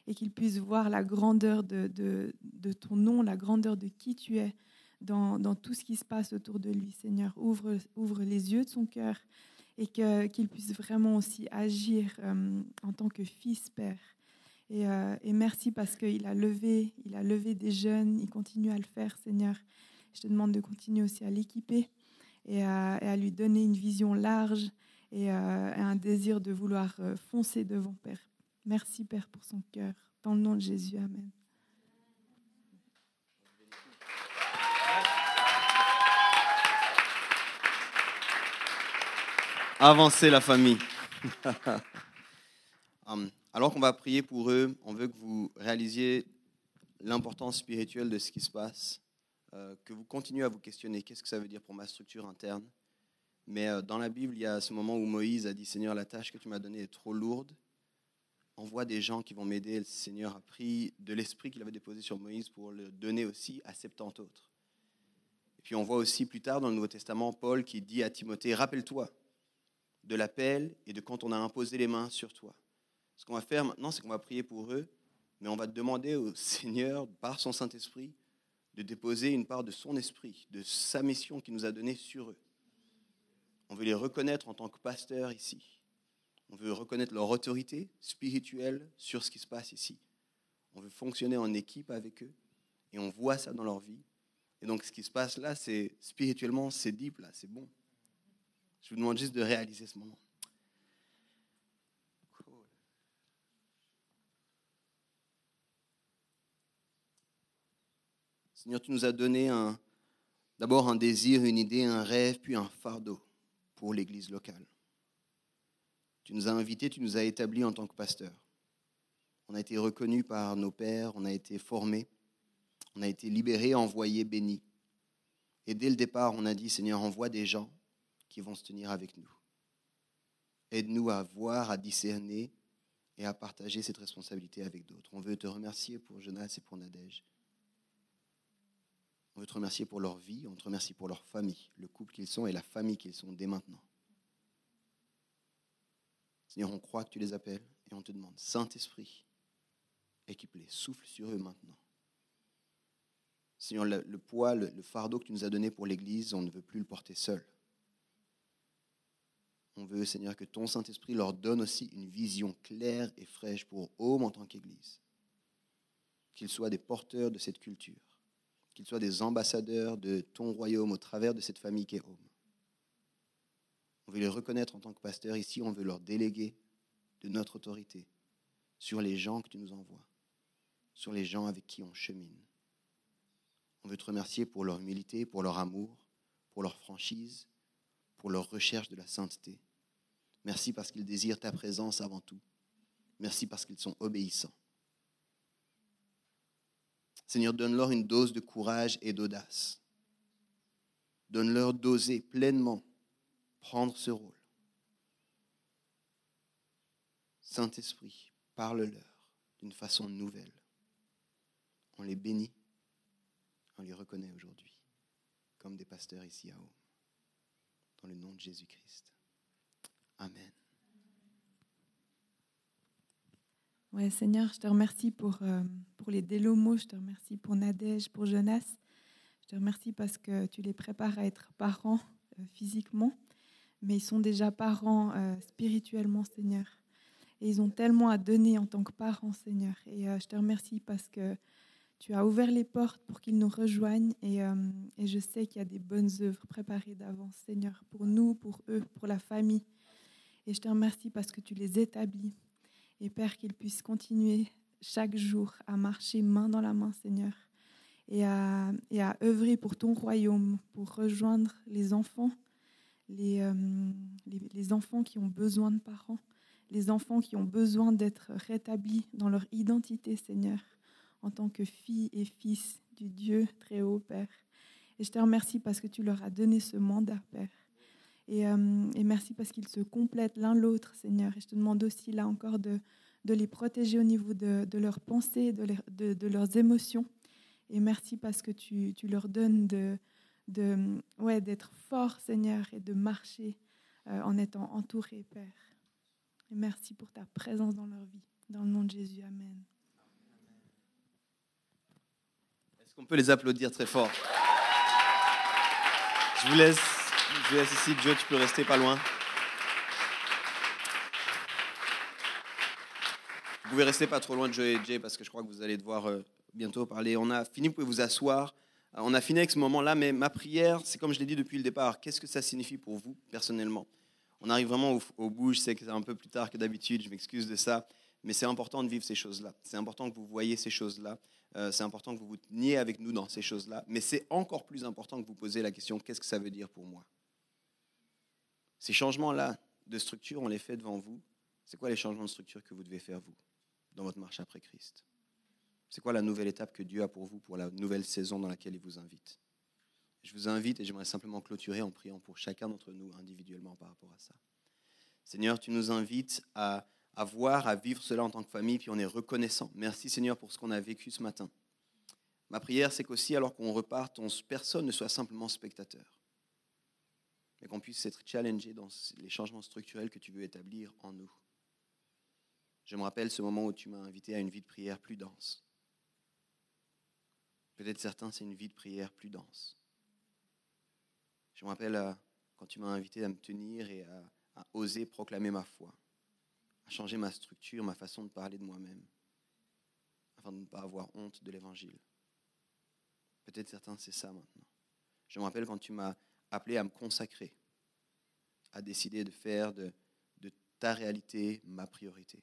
et qu'il puisse voir la grandeur de, ton nom, la grandeur de qui tu es dans, tout ce qui se passe autour de lui, Seigneur. Ouvre, les yeux de son cœur et qu'il puisse vraiment aussi agir euh, en tant que fils, Père. Et, euh, et merci parce qu'il a levé, il a levé des jeunes, il continue à le faire, Seigneur. Je te demande de continuer aussi à l'équiper et à, lui donner une vision large et, euh, un désir de vouloir euh, foncer devant Père. Merci Père pour son cœur. Dans le nom de Jésus, Amen. Avancez la famille. um, alors qu'on va prier pour eux, on veut que vous réalisiez l'importance spirituelle de ce qui se passe, que vous continuez à vous questionner qu'est-ce que ça veut dire pour ma structure interne? Mais euh, dans la Bible, il y a ce moment où Moïse a dit Seigneur, la tâche que tu m'as donnée est trop lourde. Envoie des gens qui vont m'aider. Le Seigneur a pris de l'esprit qu'il avait déposé sur Moïse pour le donner aussi à 70 autres. Et puis on voit aussi plus tard dans le Nouveau Testament Paul qui dit à Timothée Rappelle-toi de l'appel et de quand on a imposé les mains sur toi. Ce qu'on va faire maintenant, c'est qu'on va prier pour eux, mais on va demander au Seigneur, par son Saint-Esprit, de déposer une part de son esprit, de sa mission qu'il nous a donnée sur eux. On veut les reconnaître en tant que pasteurs ici. On veut reconnaître leur autorité spirituelle sur ce qui se passe ici. On veut fonctionner en équipe avec eux et on voit ça dans leur vie. Et donc ce qui se passe là, c'est spirituellement, c'est deep là, c'est bon. Je vous demande juste de réaliser ce moment. Seigneur, tu nous as donné d'abord un désir, une idée, un rêve, puis un fardeau pour l'Église locale. Tu nous as invités, tu nous as établis en tant que pasteurs. On a été reconnus par nos pères, on a été formés, on a été libérés, envoyés, bénis. Et dès le départ, on a dit, Seigneur, envoie des gens qui vont se tenir avec nous. Aide-nous à voir, à discerner et à partager cette responsabilité avec d'autres. On veut te remercier pour Jonas et pour Nadège. On veut te remercier pour leur vie, on te remercie pour leur famille, le couple qu'ils sont et la famille qu'ils sont dès maintenant. Seigneur, on croit que tu les appelles et on te demande, Saint-Esprit, équipe-les, souffle sur eux maintenant. Seigneur, le, poids, le, fardeau que tu nous as donné pour l'Église, on ne veut plus le porter seul. On veut, Seigneur, que ton Saint-Esprit leur donne aussi une vision claire et fraîche pour Home en tant qu'Église. Qu'ils soient des porteurs de cette culture, qu'ils soient des ambassadeurs de ton royaume au travers de cette famille qu'est Home. On veut les reconnaître en tant que pasteurs ici, on veut leur déléguer de notre autorité sur les gens que tu nous envoies, sur les gens avec qui on chemine. On veut te remercier pour leur humilité, pour leur amour, pour leur franchise, pour leur recherche de la sainteté. Merci parce qu'ils désirent ta présence avant tout. Merci parce qu'ils sont obéissants. Seigneur, donne-leur une dose de courage et d'audace. Donne-leur d'oser pleinement prendre ce rôle. Saint-Esprit, parle-leur d'une façon nouvelle. On les bénit, on les reconnaît aujourd'hui comme des pasteurs ici à Home. Dans le nom de Jésus-Christ. Amen. Ouais, Seigneur, je te remercie pour, euh, pour les délomos, je te remercie pour Nadège, pour Jonas. Je te remercie parce que tu les prépares à être parents euh, physiquement, mais ils sont déjà parents euh, spirituellement, Seigneur. Et ils ont tellement à donner en tant que parents, Seigneur. Et je te remercie parce que tu as ouvert les portes pour qu'ils nous rejoignent. Et, et je sais qu'il y a des bonnes œuvres préparées d'avance, Seigneur, pour nous, pour eux, pour la famille. Et je te remercie parce que tu les établis. Et Père, qu'ils puissent continuer chaque jour à marcher main dans la main, Seigneur, et à, et œuvrer pour ton royaume, pour rejoindre les enfants, les, euh, les, les enfants qui ont besoin de parents, les enfants qui ont besoin d'être rétablis dans leur identité, Seigneur, en tant que filles et fils du Dieu très haut, Père. Et je te remercie parce que tu leur as donné ce mandat, Père. Et, euh, et merci parce qu'ils se complètent l'un l'autre, Seigneur. Et je te demande aussi, là encore, de, les protéger au niveau de, leurs pensées, de, leur- de- de leurs émotions. Et merci parce que tu, leur donnes de, d'être forts, Seigneur, et de marcher euh, en étant entourés, Père. Et merci pour ta présence dans leur vie. Dans le nom de Jésus, Amen. Est-ce qu'on peut les applaudir très fort? Je vous laisse, je vous laisse ici. Joe, tu peux rester pas loin. Vous pouvez rester pas trop loin de Joe et Jay parce que je crois que vous allez devoir euh, bientôt parler. On a fini, vous pouvez vous asseoir. Euh, On a fini avec ce moment-là, mais ma prière, c'est comme je l'ai dit depuis le départ. Qu'est-ce que ça signifie pour vous personnellement? On arrive vraiment au, au bout. Je sais que c'est un peu plus tard que d'habitude. Je m'excuse de ça, mais c'est important de vivre ces choses-là. C'est important que vous voyez ces choses-là. Euh, c'est important que vous vous teniez avec nous dans ces choses-là. Mais c'est encore plus important que vous posez la question qu'est-ce que ça veut dire pour moi? Ces changements-là de structure, on les fait devant vous. C'est quoi les changements de structure que vous devez faire, vous, dans votre marche après Christ? C'est quoi la nouvelle étape que Dieu a pour vous, pour la nouvelle saison dans laquelle il vous invite? Je vous invite et j'aimerais simplement clôturer en priant pour chacun d'entre nous individuellement par rapport à ça. Seigneur, tu nous invites à voir, à vivre cela en tant que famille, puis on est reconnaissant. Merci Seigneur pour ce qu'on a vécu ce matin. Ma prière, c'est qu'aussi, alors qu'on reparte, on- personne ne soit simplement spectateur, mais qu'on puisse être challengé dans les changements structurels que tu veux établir en nous. Je me rappelle ce moment où tu m'as invité à une vie de prière plus dense. Peut-être certains, c'est une vie de prière plus dense. Je me rappelle euh, quand tu m'as invité à me tenir et à, à oser proclamer ma foi à changer ma structure, ma façon de parler de moi-même, afin de ne pas avoir honte de l'évangile. Peut-être certains, c'est ça maintenant. Je me rappelle quand tu m'as appelé à me consacrer, à décider de faire de, ta réalité ma priorité,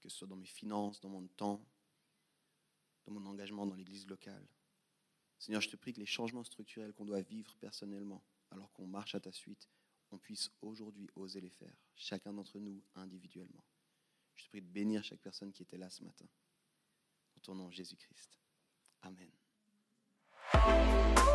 que ce soit dans mes finances, dans mon temps, dans mon engagement dans l'église locale. Seigneur, je te prie que les changements structurels qu'on doit vivre personnellement, alors qu'on marche à ta suite, on puisse aujourd'hui oser les faire, chacun d'entre nous individuellement. Je te prie de bénir chaque personne qui était là ce matin. Dans ton nom, Jésus-Christ. Amen.